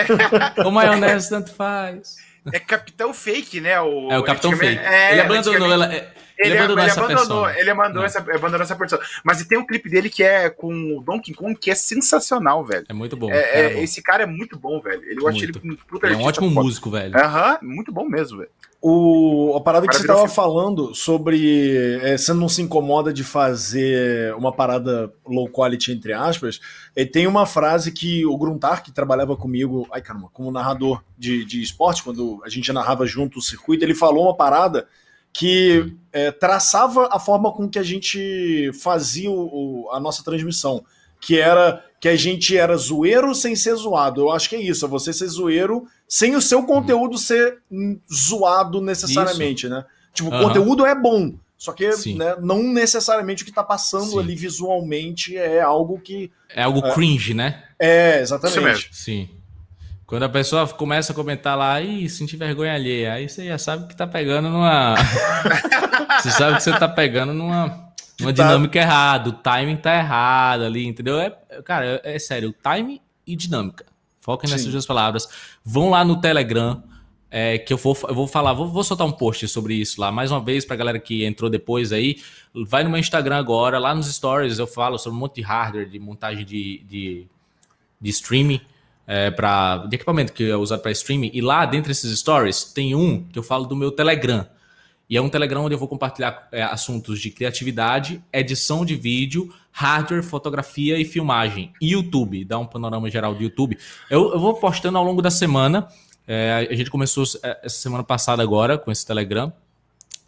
O maionese tanto faz. É Capitão Fake, né? O, É o Capitão Fake. É, ele abandonou ela. é, Ele, ele abandonou, ele essa abandonou, ele mandou essa, abandonou essa pessoa. Mas tem um clipe dele que é com o Donkey Kong que é sensacional, velho. É muito bom. É, é, bom. Esse cara é muito bom, velho. Ele, eu acho ele um puta ele é um ótimo foda. músico, velho. Aham, uhum, muito bom mesmo, velho. O, a parada que você estava falando sobre é, você não se incomoda de fazer uma parada low quality, entre aspas, e tem uma frase que o Gruntar, que trabalhava comigo, ai caramba, como narrador de, de esporte, quando a gente narrava junto o circuito, ele falou uma parada que é, traçava a forma com que a gente fazia o, a nossa transmissão, que era que a gente era zoeiro sem ser zoado. Eu acho que é isso, é você ser zoeiro sem o seu conteúdo ser zoado necessariamente, isso. né? Tipo, o conteúdo é bom, só que né, não necessariamente o que está passando Sim. ali visualmente é algo que. É algo é, cringe, né? É, exatamente. Sim. Quando a pessoa começa a comentar lá, e sentir vergonha alheia, aí você já sabe que tá pegando numa. [laughs] você sabe que você tá pegando numa, numa tá... dinâmica errada, o timing tá errado ali, entendeu? É, cara, é, é sério, timing e dinâmica. Foquem nessas duas palavras. Vão lá no Telegram, é, que eu vou, eu vou falar, vou, vou, soltar um post sobre isso lá. Mais uma vez, para galera que entrou depois aí, vai no meu Instagram agora, lá nos stories eu falo sobre um monte de hardware, de montagem de, de, de streaming, é, pra, de equipamento que é usado para streaming. E lá, dentro desses stories, tem um que eu falo do meu Telegram. E é um Telegram onde eu vou compartilhar é, assuntos de criatividade, edição de vídeo, hardware, fotografia e filmagem. E YouTube, dá um panorama geral do YouTube. Eu, eu vou postando ao longo da semana. É, a gente começou é, essa semana passada agora com esse Telegram.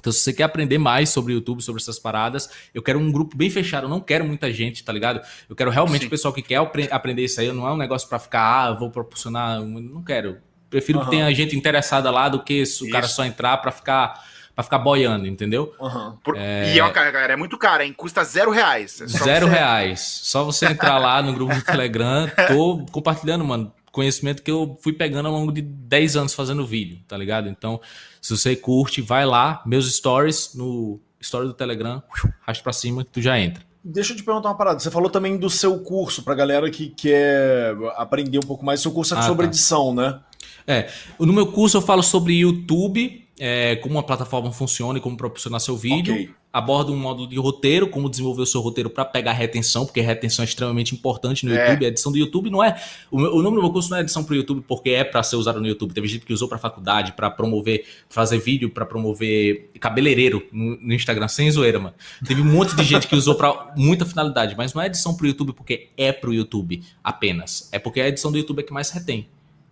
Então, se você quer aprender mais sobre o YouTube, sobre essas paradas, eu quero um grupo bem fechado. Eu não quero muita gente, tá ligado? Eu quero realmente Sim. o pessoal que quer aprender isso aí. Não é um negócio para ficar, ah, vou proporcionar. Não quero. Prefiro uhum. que tenha gente interessada lá do que o isso. cara só entrar para ficar para ficar boiando, entendeu? Uhum. Por... É... E, ó, cara, é muito caro, hein? Custa zero reais. É zero você... reais. Só você entrar lá no grupo do [laughs] Telegram. Tô compartilhando, mano, conhecimento que eu fui pegando ao longo de 10 anos fazendo vídeo, tá ligado? Então, se você curte, vai lá, meus stories no story do Telegram, raste para cima que tu já entra. Deixa eu te perguntar uma parada. Você falou também do seu curso, pra galera que quer aprender um pouco mais. Seu curso é ah, sobre tá. edição, né? É. No meu curso eu falo sobre YouTube, é, como a plataforma funciona e como proporcionar seu vídeo. Okay. Aborda um módulo de roteiro, como desenvolver o seu roteiro para pegar retenção, porque retenção é extremamente importante no é. YouTube. A edição do YouTube não é. O, meu, o nome do meu curso não é edição para o YouTube porque é para ser usado no YouTube. Teve gente que usou para faculdade, para promover, fazer vídeo, para promover cabeleireiro no, no, Instagram, sem zoeira, mano. Teve um monte de gente que usou para muita finalidade, mas não é edição para o YouTube porque é para o YouTube apenas. É porque a edição do YouTube é que mais retém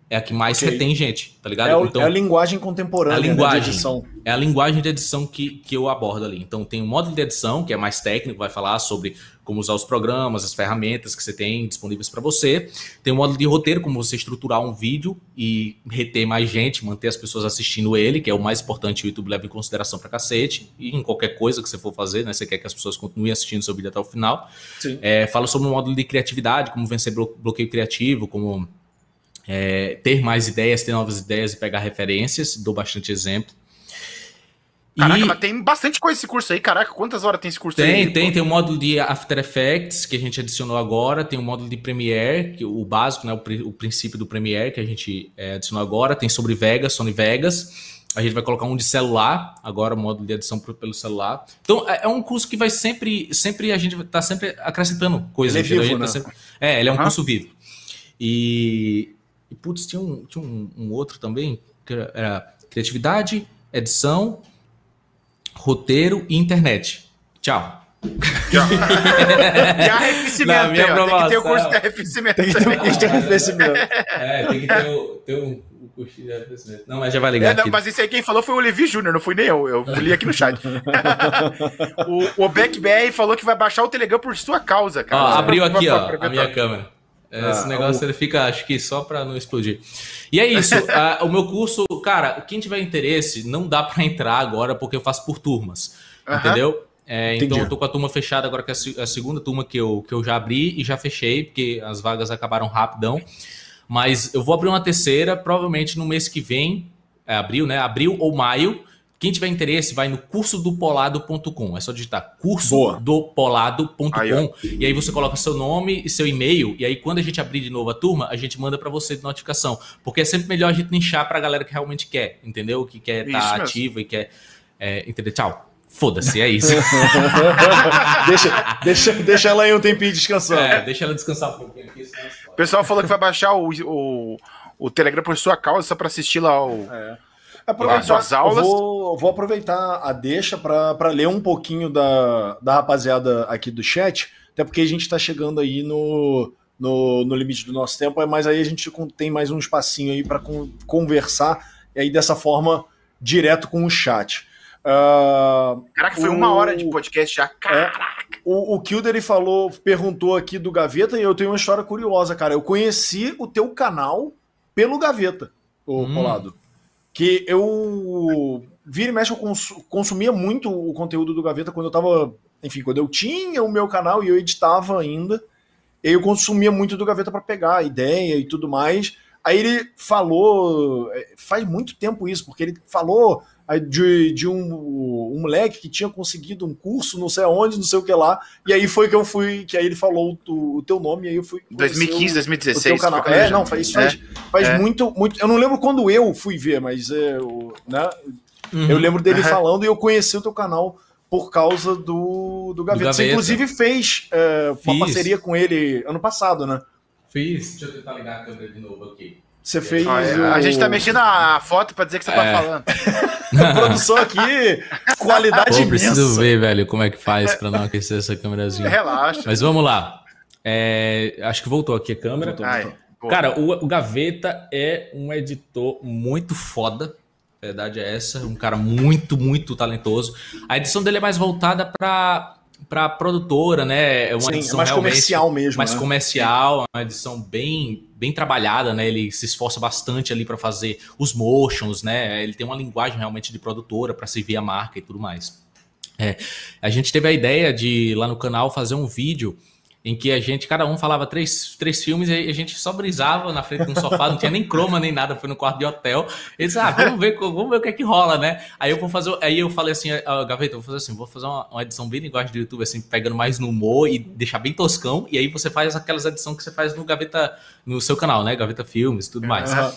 é a que mais okay. retém gente, tá ligado? É, o, então, é a linguagem contemporânea a linguagem, né, de edição. É a linguagem de edição que, que eu abordo ali. Então tem o módulo de edição, que é mais técnico, vai falar sobre como usar os programas, as ferramentas que você tem disponíveis para você. Tem o módulo de roteiro, como você estruturar um vídeo e reter mais gente, manter as pessoas assistindo ele, que é o mais importante o YouTube leva em consideração para cacete. E em qualquer coisa que você for fazer, né? Você quer que as pessoas continuem assistindo seu vídeo até o final. É, fala sobre o módulo de criatividade, como vencer bloqueio criativo, como é, ter mais ideias, ter novas ideias e pegar referências. Dou bastante exemplo. Caraca, e... mas tem bastante coisa esse curso aí. Caraca, quantas horas tem esse curso tem, aí? Tem, tem. Tem o módulo de After Effects que a gente adicionou agora. Tem o módulo de Premiere, que, o básico, né, o, o princípio do Premiere que a gente é, adicionou agora. Tem sobre Vegas, Sony Vegas. A gente vai colocar um de celular, agora módulo de edição pelo celular. Então é, é um curso que vai sempre, sempre a gente tá sempre acrescentando coisas. Ele é, vivo, tá né? sempre... é, ele é um uhum. curso vivo. E e putz, tinha um, tinha um, um outro também, que era criatividade, edição, roteiro e internet. Tchau. e arrefecimento. minha tem que ter o curso de arrefecimento. Tem que ter o curso de arrefecimento. É, tem que ter o, ter o, o curso de arrefecimento. Não, mas já vai ligar. É, não, mas isso aí quem falou foi o Levi Júnior, não fui nem eu. Eu li aqui no chat. [laughs] o, o Beck BR falou que vai baixar o Telegram por sua causa, cara. Ó, abriu aqui, ó, a minha câmera. Esse ah, negócio o... ele fica, acho que só para não explodir. E é isso. [laughs] a, o meu curso, cara, quem tiver interesse, não dá para entrar agora porque eu faço por turmas. Entendeu? É, então eu tô com a turma fechada agora, que é a segunda turma que eu, que eu já abri e já fechei, porque as vagas acabaram rapidão. Mas eu vou abrir uma terceira, provavelmente no mês que vem, é, abril, né? Abril ou maio. Quem tiver interesse, vai no cursodopolado.com. É só digitar cursodopolado.com e aí você coloca seu nome e seu e-mail. E aí, quando a gente abrir de novo a turma, a gente manda para você de notificação. Porque é sempre melhor a gente nichar para a galera que realmente quer, entendeu? Que quer estar tá ativa e quer. É, entender? Tchau. Foda-se, é isso. [laughs] deixa, deixa, deixa ela aí um tempinho descansando. É, deixa ela descansar um pouquinho aqui. O pessoal falou que vai baixar o, o, o Telegram por sua causa, só para assistir lá o. É. Aproveitar, as aulas. Eu vou, vou aproveitar a deixa para ler um pouquinho da, da rapaziada aqui do chat, até porque a gente está chegando aí no, no, no limite do nosso tempo, mas aí a gente tem mais um espacinho aí para conversar, e aí dessa forma, direto com o chat. Uh, Caraca, foi o, uma hora de podcast já. É, Caraca! É, o, o Kilder falou, perguntou aqui do Gaveta, e eu tenho uma história curiosa, cara. Eu conheci o teu canal pelo Gaveta, o hum. Polado. Que eu. Vira e mexe, eu cons, consumia muito o conteúdo do Gaveta quando eu tava. Enfim, quando eu tinha o meu canal e eu editava ainda. Eu consumia muito do Gaveta para pegar ideia e tudo mais. Aí ele falou, é, faz muito tempo isso, porque ele falou de, de um, um, moleque que tinha conseguido um curso, não sei aonde, não sei o que lá, e aí foi que eu fui, que aí ele falou o, o teu nome, e aí eu fui. 2015, 2016. canal. É, não, faz, faz, é, faz é. muito, muito. Eu não lembro quando eu fui ver, mas é, né, uhum. eu lembro dele uhum. falando e eu conheci o teu canal por causa do, do Gaveta. Do Gaveta. Você, inclusive, fez é, uma parceria com ele ano passado, né? Fiz. Deixa eu tentar ligar a câmera de novo aqui. Você fez. Ah, é. o... A gente tá mexendo a foto pra dizer que você tá é. tá falando. [laughs] produção aqui, qualidade Pô, preciso ver, velho, como é que faz pra não aquecer essa câmerazinha. Relaxa. Mas vamos lá. É, acho que voltou aqui a câmera. Voltou, voltou. Cara, o, o, Gaveta é um editor muito foda. A verdade é essa. Um cara muito, muito talentoso. A edição dele é mais voltada para para produtora, né? É uma Sim, edição é mais comercial mesmo. Mais né? comercial, uma edição bem, bem trabalhada, né? Ele se esforça bastante ali para fazer os motions, né? Ele tem uma linguagem realmente de produtora para servir a marca e tudo mais. É, a gente teve a ideia de lá no canal fazer um vídeo em que a gente, cada um falava três, três filmes e a gente só brisava na frente de um sofá, não tinha nem croma nem nada, foi no quarto de hotel. Eles, ah, vamos ver, vamos ver o que é que rola, né? Aí eu vou fazer, aí eu falei assim, ah, Gaveta, eu vou fazer assim, vou fazer uma, uma edição bem linguagem do YouTube, assim, pegando mais no humor e deixar bem toscão, e aí você faz aquelas edições que você faz no Gaveta, no seu canal, né? Gaveta Filmes e tudo mais. Uhum.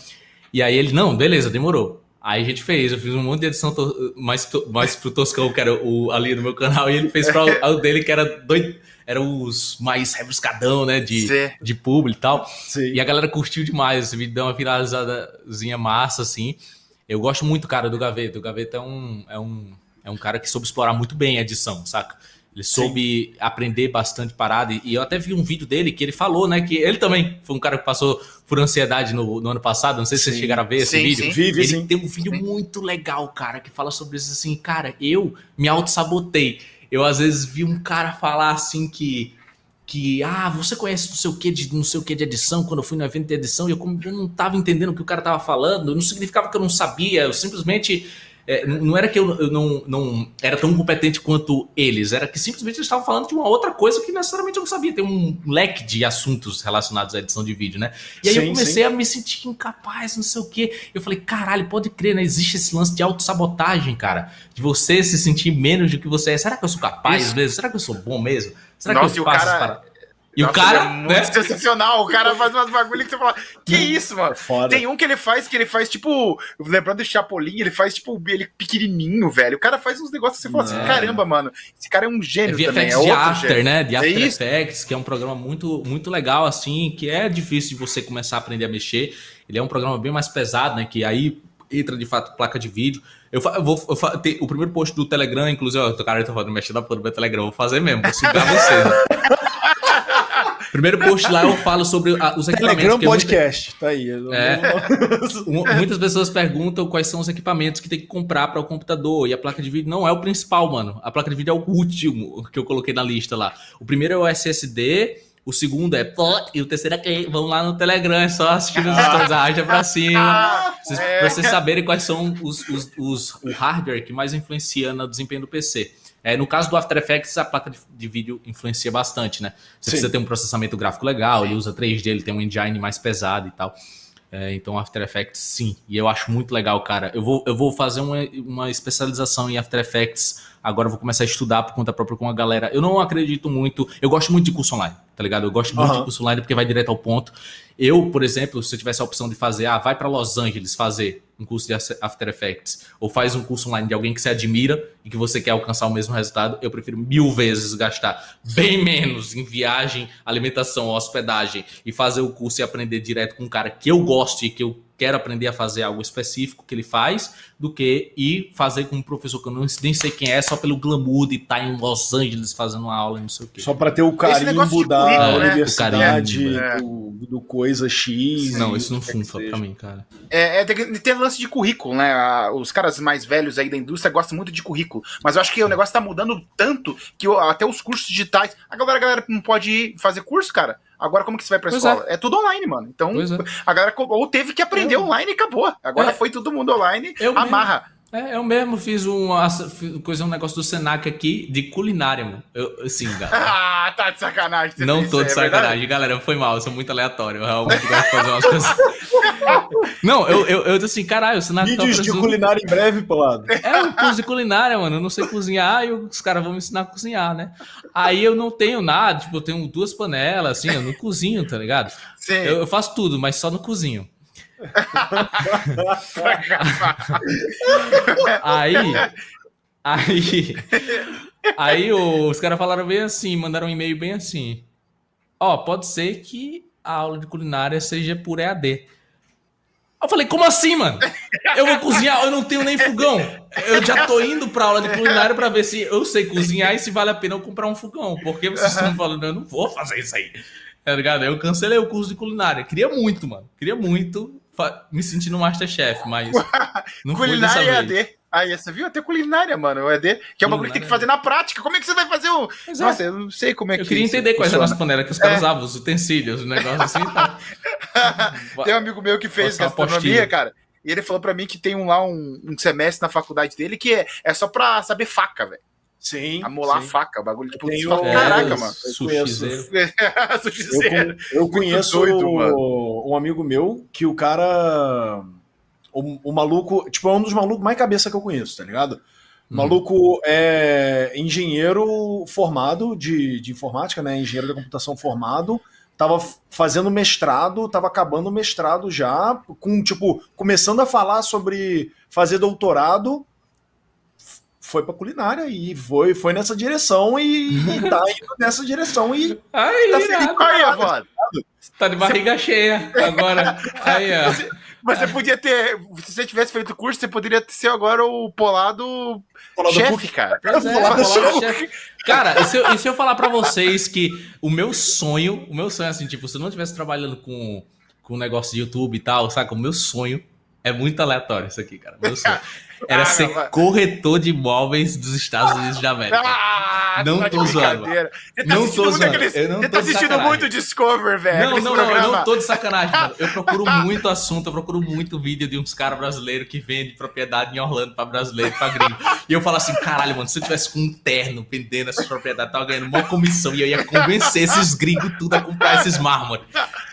E aí ele, não, beleza, demorou. Aí a gente fez, eu fiz um monte de edição mais, mais pro Toscão, que era o ali no meu canal, e ele fez para o dele, que era doido eram os mais rebuscadão, né? De, de público e tal. Sim. E a galera curtiu demais. Esse vídeo deu uma finalizadazinha massa, assim. Eu gosto muito, cara, do Gaveta. O Gaveta é um, é um, é um cara que soube explorar muito bem a edição, saca? Ele soube Sim. aprender bastante parada. E eu até vi um vídeo dele que ele falou, né? Que ele também foi um cara que passou por ansiedade no, no ano passado. Não sei se sim. vocês chegaram a ver esse sim, vídeo. Sim. Ele sim. tem um vídeo muito legal, cara, que fala sobre isso assim, cara, eu me auto-sabotei eu às vezes vi um cara falar assim que que ah, você conhece não sei o que de não sei o que de edição quando eu fui no evento de edição eu, eu não estava entendendo o que o cara estava falando, não significava que eu não sabia, eu simplesmente é, não era que eu, eu, não, não era tão competente quanto eles, era que simplesmente eles estavam falando de uma outra coisa que necessariamente eu não sabia. Tem um leque de assuntos relacionados à edição de vídeo, né? E aí sim, eu comecei sim. a me sentir incapaz, não sei o quê. Eu falei, caralho, pode crer, né? Existe esse lance de autossabotagem, cara. De você se sentir menos do que você é. Será que eu sou capaz Isso. mesmo? Será que eu sou bom mesmo? Será Nossa, que eu faço cara... para... E Nossa, o cara. É muito né? sensacional. O cara faz umas bagulho que você fala. Que isso, mano? Foda. Tem um que ele faz que ele faz, tipo. Lembrando do Chapolin, ele faz, tipo, ele pequenininho, velho. O cara faz uns negócios que você fala assim: caramba, mano. Esse cara é um gênio é também. É de After, gênio. né? De é After é Effects, que é um programa muito, muito legal, assim, que é difícil de você começar a aprender a mexer. Ele é um programa bem mais pesado, né? Que aí entra de fato placa de vídeo. Eu, eu vou eu ter, o primeiro post do Telegram, inclusive, ó, o cara tá falando mexendo na porra do meu Telegram, vou fazer mesmo, vou sugar você. Né? [laughs] Primeiro post lá eu falo sobre a, os equipamentos. Telegram podcast, muita, tá aí. É, [laughs] muitas pessoas perguntam quais são os equipamentos que tem que comprar para o computador e a placa de vídeo não é o principal, mano. A placa de vídeo é o último que eu coloquei na lista lá. O primeiro é o SSD, o segundo é pô, e o terceiro é que vão lá no Telegram, é só assistir os stories, arrasta pra cima. Vocês, é. Pra vocês saberem quais são os, os, os, o hardware que mais influencia no desempenho do PC. É, no caso do After Effects, a placa de, de vídeo influencia bastante, né? Você Sim. precisa ter um processamento gráfico legal, ele usa 3D, ele tem um engine mais pesado e tal. É, então, After Effects, sim. E eu acho muito legal, cara. Eu vou, eu vou fazer uma, uma especialização em After Effects Agora eu vou começar a estudar por conta própria com a galera. Eu não acredito muito. Eu gosto muito de curso online, tá ligado? Eu gosto muito Aham. de curso online porque vai direto ao ponto. Eu, por exemplo, se eu tivesse a opção de fazer, ah, vai para Los Angeles fazer um curso de After Effects, ou faz um curso online de alguém que você admira e que você quer alcançar o mesmo resultado, eu prefiro mil vezes gastar bem [laughs] menos em viagem, alimentação, hospedagem e fazer o curso e aprender direto com um cara que eu gosto e que eu quero aprender a fazer algo específico que ele faz, do que ir fazer com um professor que eu não, nem sei quem é, só pelo glamour de estar em Los Angeles fazendo uma aula e não sei o quê. Só para ter o carimbo da currículo, né? universidade, O carimbo, é. do, do coisa X. Não, isso não funfa seja. pra mim, cara. É, é, tem, tem lance de currículo, né? Os caras mais velhos aí da indústria gostam muito de currículo. Mas eu acho que o negócio tá mudando tanto que até os cursos digitais. Agora a galera não pode ir fazer curso, cara. Agora como que você vai pra Pois escola? É. tudo online, mano. Então é. a galera ou teve que aprender Eu- online e acabou. Agora É. foi todo mundo online, Eu mesmo. É, eu mesmo fiz uma coisa, um negócio do Senac aqui de culinária, mano. Eu, assim, [laughs] cara. Ah, tá de sacanagem. você Não tô de é sacanagem, galera. Foi mal, eu sou muito aleatório. Eu realmente gosto de fazer umas coisas. [laughs] Não, eu, eu, eu assim, caralho, o Senac tá Vídeos de oferecendo- culinária em breve, Pelado. [laughs] É um curso de culinária, mano. Eu não sei cozinhar e os caras vão me ensinar a cozinhar, né? Aí eu não tenho nada, tipo, eu tenho duas panelas, assim, eu não cozinho, tá ligado? Sim. Eu, eu faço tudo, mas só no cozinho. Aí. Aí. Aí os caras falaram bem assim, mandaram um e-mail bem assim. Ó, pode ser que a aula de culinária seja por EAD. Eu falei, como assim, mano? Eu vou cozinhar, eu não tenho nem fogão. Eu já tô indo pra aula de culinária pra ver se eu sei cozinhar e se vale a pena eu comprar um fogão. Porque vocês estão falando, eu não vou fazer isso aí. Tá ligado? Eu cancelei o curso de culinária. Queria muito, mano. Queria muito me sentir no Masterchef, mas [laughs] não culinária vez. EAD. Aí, você viu? Até culinária, mano. O EAD, que é um bagulho que tem que fazer na prática. Como é que você vai fazer o. Pois é. Nossa, eu não sei como é que Eu queria entender quais eram as panelas que os caras É. usavam, os utensílios, o negócio assim. Tá. [laughs] Tem um amigo meu que fez gastronomia, cara. E ele falou pra mim que tem um lá, um, um semestre na faculdade dele que é, é só pra saber faca, velho. Sim. Amolar sim. faca, o bagulho. Tipo, Tem você fala, o- caraca, É, mano. [laughs] Sushizeiro. Eu, [laughs] Sushizeiro. con- eu conheço doido, um amigo meu que o cara. O, o maluco, tipo, é um dos malucos mais cabeça que eu conheço, tá ligado? O Uhum. maluco é engenheiro formado de, de informática, né? Engenheiro da computação formado. Tava fazendo mestrado, tava acabando o mestrado já, com, tipo, começando a falar sobre fazer doutorado. Foi pra culinária e foi, foi nessa direção e, e tá [laughs] indo nessa direção e Aí, Tá irado. Aí, mano. tá de barriga cheia agora. Aí, ó. Mas você podia ter. Se você tivesse feito o curso, você poderia ser agora o polado falar do chefe, cara. É, Falar do falar do chefe. chefe. Cara, e se, eu, e se eu falar pra vocês que o meu sonho, o meu sonho, assim, tipo, se eu não estivesse trabalhando com, com um negócio de YouTube e tal, saca? O meu sonho é muito aleatório isso aqui, cara. Meu sonho [laughs] era Ah, ser não, corretor de imóveis dos Estados Unidos da América. Ah, Não tá tô zoando, tá Não tô zoando. aqueles- Eu não Você tô tá assistindo sacanagem. muito Discover, velho. Não, não, não, eu não tô de sacanagem, mano. Eu procuro [laughs] muito assunto, eu procuro muito vídeo de uns caras brasileiros que vendem propriedade em Orlando pra brasileiro, pra gringo. E eu falo assim, caralho, mano, se eu tivesse com um terno vendendo essas propriedades, tava ganhando uma comissão e eu ia convencer esses gringos tudo a comprar esses mármores.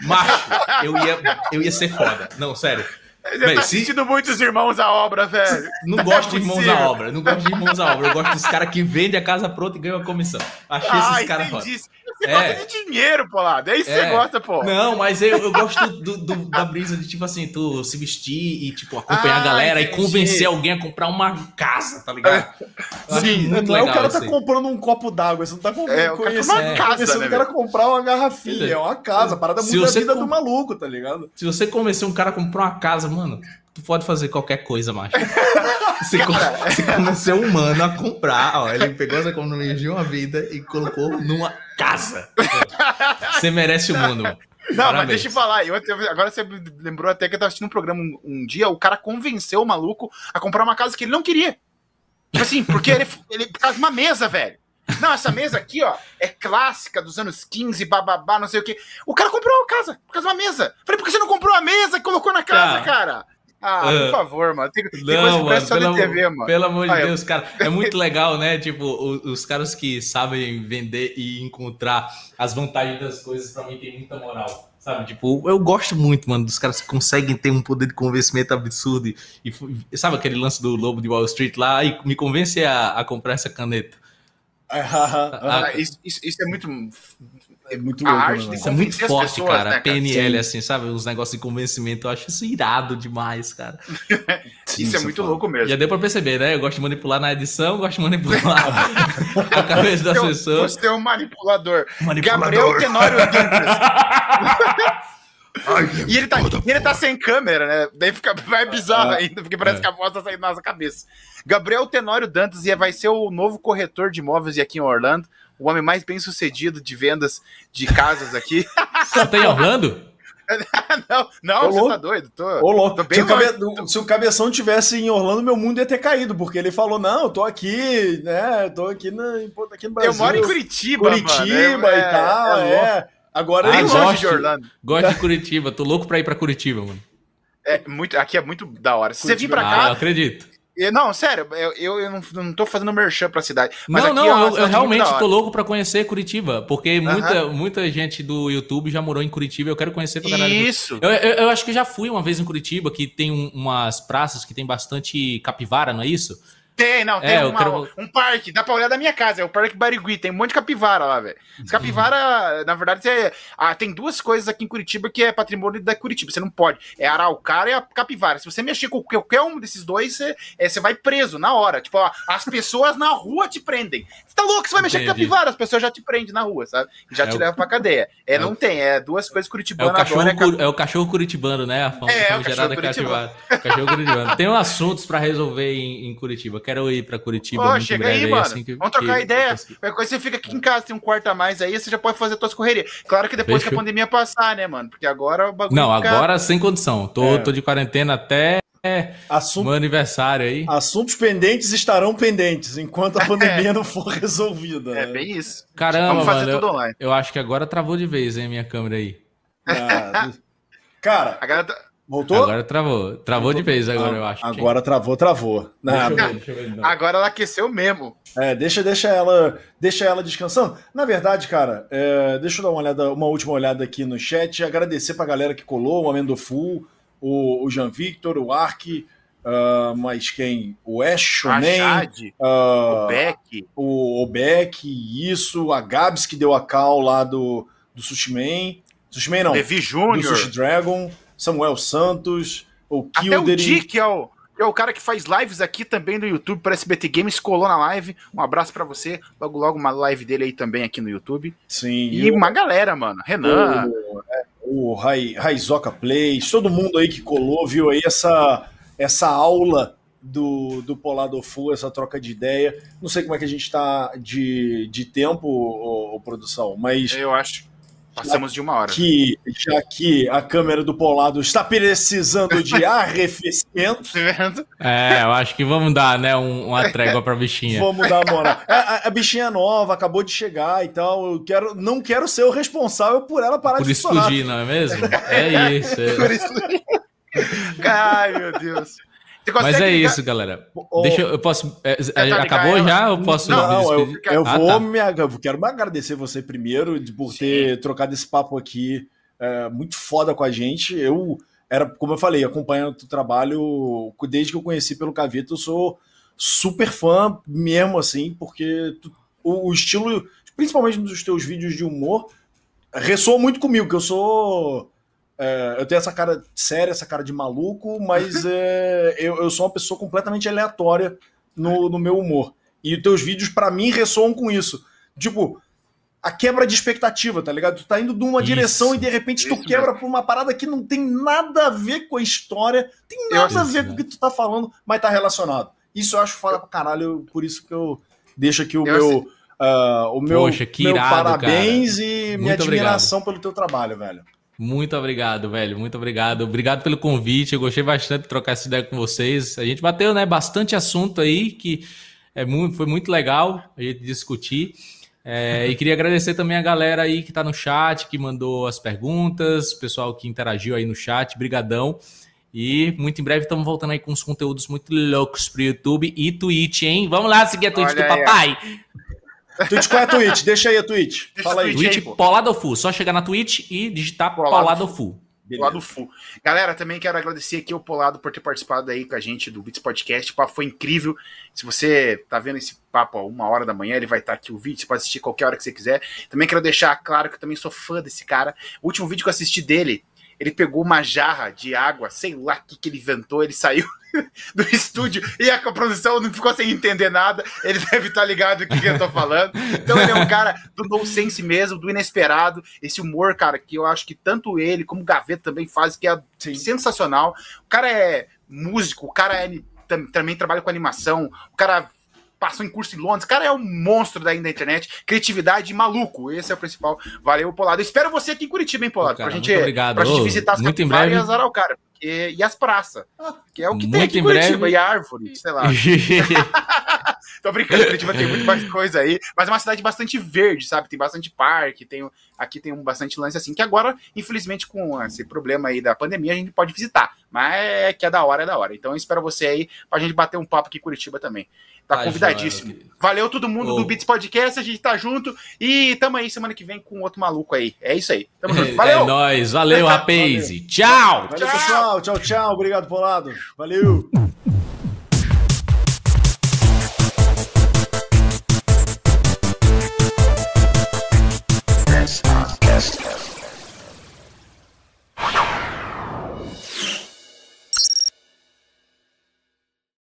Macho, eu ia, eu ia ser foda. Não, sério. Você Véi, tá se- assistindo muitos irmãos à obra, velho. Não gosto de irmãos possível. à obra, não gosto de irmãos à obra. Eu gosto dos caras que vendem a casa pronta e ganham a comissão. Achei Ah, esses caras foda. Você É. gosta de dinheiro, pô lá. Daí você É. gosta, pô. Não, mas eu, eu gosto do, do- da brisa de, tipo assim, tu se vestir e, tipo, acompanhar Ah, a galera entendi. e convencer alguém a comprar uma casa, tá ligado? Acho Sim, muito não é o cara isso tá aí. comprando um copo d'água, você não tá com- É, conhecendo, uma casa, conhecendo né, o cara velho? comprar uma garrafinha, É. é uma casa, a parada Se muda a você vida com- do maluco, tá ligado? Se você convencer um cara a comprar uma casa, mano, tu pode fazer qualquer coisa, macho. [laughs] Você, con- você convenceu um mano a comprar, ó, ele pegou as economias de uma vida e colocou numa casa. Você merece o mundo. Não, mas Parabéns. deixa eu falar. Eu, eu- agora você lembrou até que eu tava assistindo um programa um, um dia, o cara convenceu o maluco a comprar uma casa que ele não queria. Tipo assim, porque ele, [laughs] ele por causa de uma mesa, velho. Não, essa mesa aqui, ó, é clássica dos anos 15, bababá, não sei o quê. O cara comprou a casa por causa de uma mesa. Falei, por que você não comprou a mesa e colocou na casa, Tá. cara? Ah, Ah. por favor, mano. Tem, tem Não, mano, pelo, de TV, mano. pelo amor de Ah, eu- Deus, cara. É muito [laughs] legal, né? Tipo, o- os, caras que sabem vender e encontrar as vantagens das coisas, pra mim, tem muita moral. Sabe, tipo, eu gosto muito, mano, dos caras que conseguem ter um poder de convencimento absurdo. E, e sabe aquele lance do Lobo de Wall Street lá? E me convence a, a comprar essa caneta. Ah, isso, isso, isso é muito é muito louco. A arte né, isso é muito forte, pessoas, cara. Né, cara? PNL, Sim. assim, sabe? Uns negócios de convencimento. Eu acho isso irado demais, cara. [laughs] Sim, isso é muito fala. louco mesmo. Já deu pra perceber, né? Eu gosto de manipular na edição, gosto de manipular [laughs] a cabeça das pessoas. Você é um manipulador. manipulador. Gabriel Tenório [laughs] Ai, e ele tá, e ele tá sem câmera, né? Daí fica vai bizarro é. ainda, porque parece é. que a voz tá saindo na nossa cabeça. Gabriel Tenório Dantas vai ser o novo corretor de imóveis aqui em Orlando o homem mais bem sucedido de vendas de casas aqui. Você tá em Orlando? [laughs] não, não, você tá doido. Tô, Ô, louco. Tô se, o cabe... se, o Cabeção tivesse em Orlando, meu mundo ia ter caído, porque ele falou: não, eu tô aqui, né? Tô aqui, na, aqui no Brasil. Eu moro em Curitiba. Curitiba mano. e é, tal, é. é. Agora ah, ele gosta de Orlando. Gosto de Curitiba, tô louco pra ir pra Curitiba, mano. É, muito, aqui é muito da hora. Se Curitiba. você vir pra cá. Ah, eu acredito. Não, sério, eu, eu, não, não tô fazendo merchan pra cidade. não, não, é eu, eu realmente tô louco pra conhecer Curitiba, porque muita, muita gente do YouTube já morou em Curitiba, eu quero conhecer pra caralho. Isso! Eu, eu, eu, acho que já fui uma vez em Curitiba, que tem um, umas praças que tem bastante capivara, não é isso? Tem, não, tem é, uma, quero... um parque, dá pra olhar da minha casa, é o Parque Barigui, tem um monte de capivara lá, velho. capivara, na verdade, é, ah, tem duas coisas aqui em Curitiba que é patrimônio da Curitiba, você não pode, é a araucária e a capivara. Se você mexer com qualquer um desses dois, você, é, você vai preso na hora. Tipo, ó, as pessoas na rua te prendem. Você tá louco, você vai mexer Entendi. com capivara, as pessoas já te prendem na rua, sabe? Já é te o... levam pra cadeia. É, é não o... tem, é duas coisas curitibanas. É o cachorro, agora, é, é o cachorro curitibano, né? A fama, é, é o cachorro capivara. cachorro curitibano. Tem um assuntos pra resolver em, em Curitiba, quero ir pra Curitiba. Oh, chega aí, mano. Assim que, Vamos trocar que, ideia. Qualquer coisa você fica aqui em casa, tem um quarto a mais aí, você já pode fazer suas correrias. Claro que depois Fechou. que a pandemia passar, né, mano? Porque agora o bagulho. Não, fica... agora sem condição. Tô, é. tô de quarentena até Assunto, meu aniversário aí. Assuntos pendentes estarão pendentes enquanto a [laughs] [laughs] é. pandemia não for resolvida. É bem isso. Caramba, Vamos fazer mano, tudo online. Eu, eu acho que agora travou de vez, hein, minha câmera aí. Ah, [laughs] cara, a galera tá... Voltou? Agora travou. Travou Voltou. de vez agora, ah, eu acho. Agora travou, travou. Deixa eu ver, deixa eu ver, então. agora ela aqueceu mesmo. É, deixa, deixa, ela, deixa ela descansando. Na verdade, cara, é, deixa eu dar uma, olhada, uma última olhada aqui no chat. Agradecer pra galera que colou, o Amendofu, o, o Jean Victor, o Ark, uh, mas quem? O Ash Shonen, uh, o Beck. O, o Beck, isso, a Gabs que deu a cal lá do, do Sushi Man. Sushi Man não. Levi Júnior. Do Sushi Dragon. Samuel Santos, o Kildery. Até o Dick, é o, é o cara que faz lives aqui também no YouTube para SBT Games, colou na live. Um abraço para você. Logo, logo uma live dele aí também aqui no YouTube. Sim. E uma galera, mano. Renan. O, é, o Raizoka Plays, todo mundo aí que colou, viu aí essa, essa aula do, do Polado Full, essa troca de ideia. Não sei como é que a gente tá de, de tempo, ô, ô, produção, mas. Eu acho. Passamos de uma hora. Que, já que a câmera do Polado está precisando de [laughs] arrefecimento. é, eu acho que vamos dar, né, um, uma trégua para a bichinha. Vamos dar uma moral. [laughs] A, a, bichinha nova, acabou de chegar e tal. Eu quero, não quero ser o responsável por ela parar por de explodir, não é mesmo? É isso. É. Por isso. [laughs] Ai, meu Deus. Mas é ligar? isso, galera. Deixa eu, eu posso. É, é acabou já? Ou posso não, não eu, eu ah, vou tá. me. Eu quero me agradecer você primeiro por Sim. ter trocado esse papo aqui é, muito foda com a gente. Eu era, como eu falei, acompanhando o trabalho desde que eu conheci pelo Cavito, eu sou super fã mesmo, assim, porque tu, o, o, estilo, principalmente nos teus vídeos de humor, ressoa muito comigo, que eu sou é, eu tenho essa cara séria, essa cara de maluco, mas [laughs] é, eu, eu sou uma pessoa completamente aleatória no, no meu humor. E os teus vídeos, para mim, ressoam com isso. Tipo, a quebra de expectativa, tá ligado? Tu tá indo de uma isso, direção e de repente tu quebra mesmo. por uma parada que não tem nada a ver com a história, tem nada a ver com o que tu tá falando, mas tá relacionado. Isso eu acho foda pra caralho, por isso que eu deixo aqui o eu meu. Uh, o meu, Poxa, meu irado, parabéns cara. e Muito minha admiração obrigado. pelo teu trabalho, velho. Muito obrigado, velho. Muito obrigado. Obrigado pelo convite. Eu gostei bastante de trocar essa ideia com vocês. A gente bateu, né, bastante assunto aí que é muito, foi muito legal a gente discutir. É, e queria agradecer também a galera aí que está no chat, que mandou as perguntas, o pessoal que interagiu aí no chat, brigadão. E muito em breve estamos voltando aí com uns conteúdos muito loucos pro YouTube e Twitch, hein? Vamos lá seguir a Twitch Olha do aí, papai. Twitch, qual é a Twitch? Deixa aí a Twitch. Deixa Fala aí. Twitch, Twitch Poladofu. Só chegar na Twitch e digitar Poladofu. Polado Full. Galera, também quero agradecer aqui ao Polado por ter participado aí com a gente do Beats Podcast. O papo foi incrível. Se você tá vendo esse papo a uma hora da manhã, ele vai estar tá aqui o vídeo. Você pode assistir qualquer hora que você quiser. Também quero deixar claro que eu também sou fã desse cara. O último vídeo que eu assisti dele, ele pegou uma jarra de água, sei lá o que, que ele inventou, ele saiu [laughs] do estúdio e a produção não ficou sem entender nada. Ele deve estar ligado o que eu tô falando. Então ele é um [laughs] cara do nonsense mesmo, do inesperado. Esse humor, cara, que eu acho que tanto ele como o Gaveta também fazem, que é Sim. sensacional. O cara é músico, o cara é, também trabalha com animação, o cara passou em curso em Londres. Cara é um monstro daí da internet. Criatividade maluco. Esse é o principal. Valeu, Polado. espero você aqui em Curitiba, hein, Polado? Cara, pra, gente, obrigado. pra gente visitar as muito em breve. e o cara. Porque, e as praças. Que é o que muito tem aqui em Curitiba. Breve. E árvore, sei lá. [laughs] [laughs] Tô brincando, Curitiba tem muito mais coisa aí. Mas é uma cidade bastante verde, sabe? Tem bastante parque, tem, aqui tem um bastante lance assim, que agora, infelizmente, com esse problema aí da pandemia, a gente pode visitar. Mas é que é da hora, é da hora. Então eu espero você aí pra gente bater um papo aqui em Curitiba também. Tá, convidadíssimo. Joia, Valeu todo mundo oh. do Beats Podcast, a gente tá junto e tamo aí semana que vem com outro maluco aí. É isso aí. Tamo junto. [laughs] Valeu. É nóis. Valeu, rapaz. Tchau. Valeu, tchau. pessoal. Tchau, tchau. Obrigado, Polado. Valeu.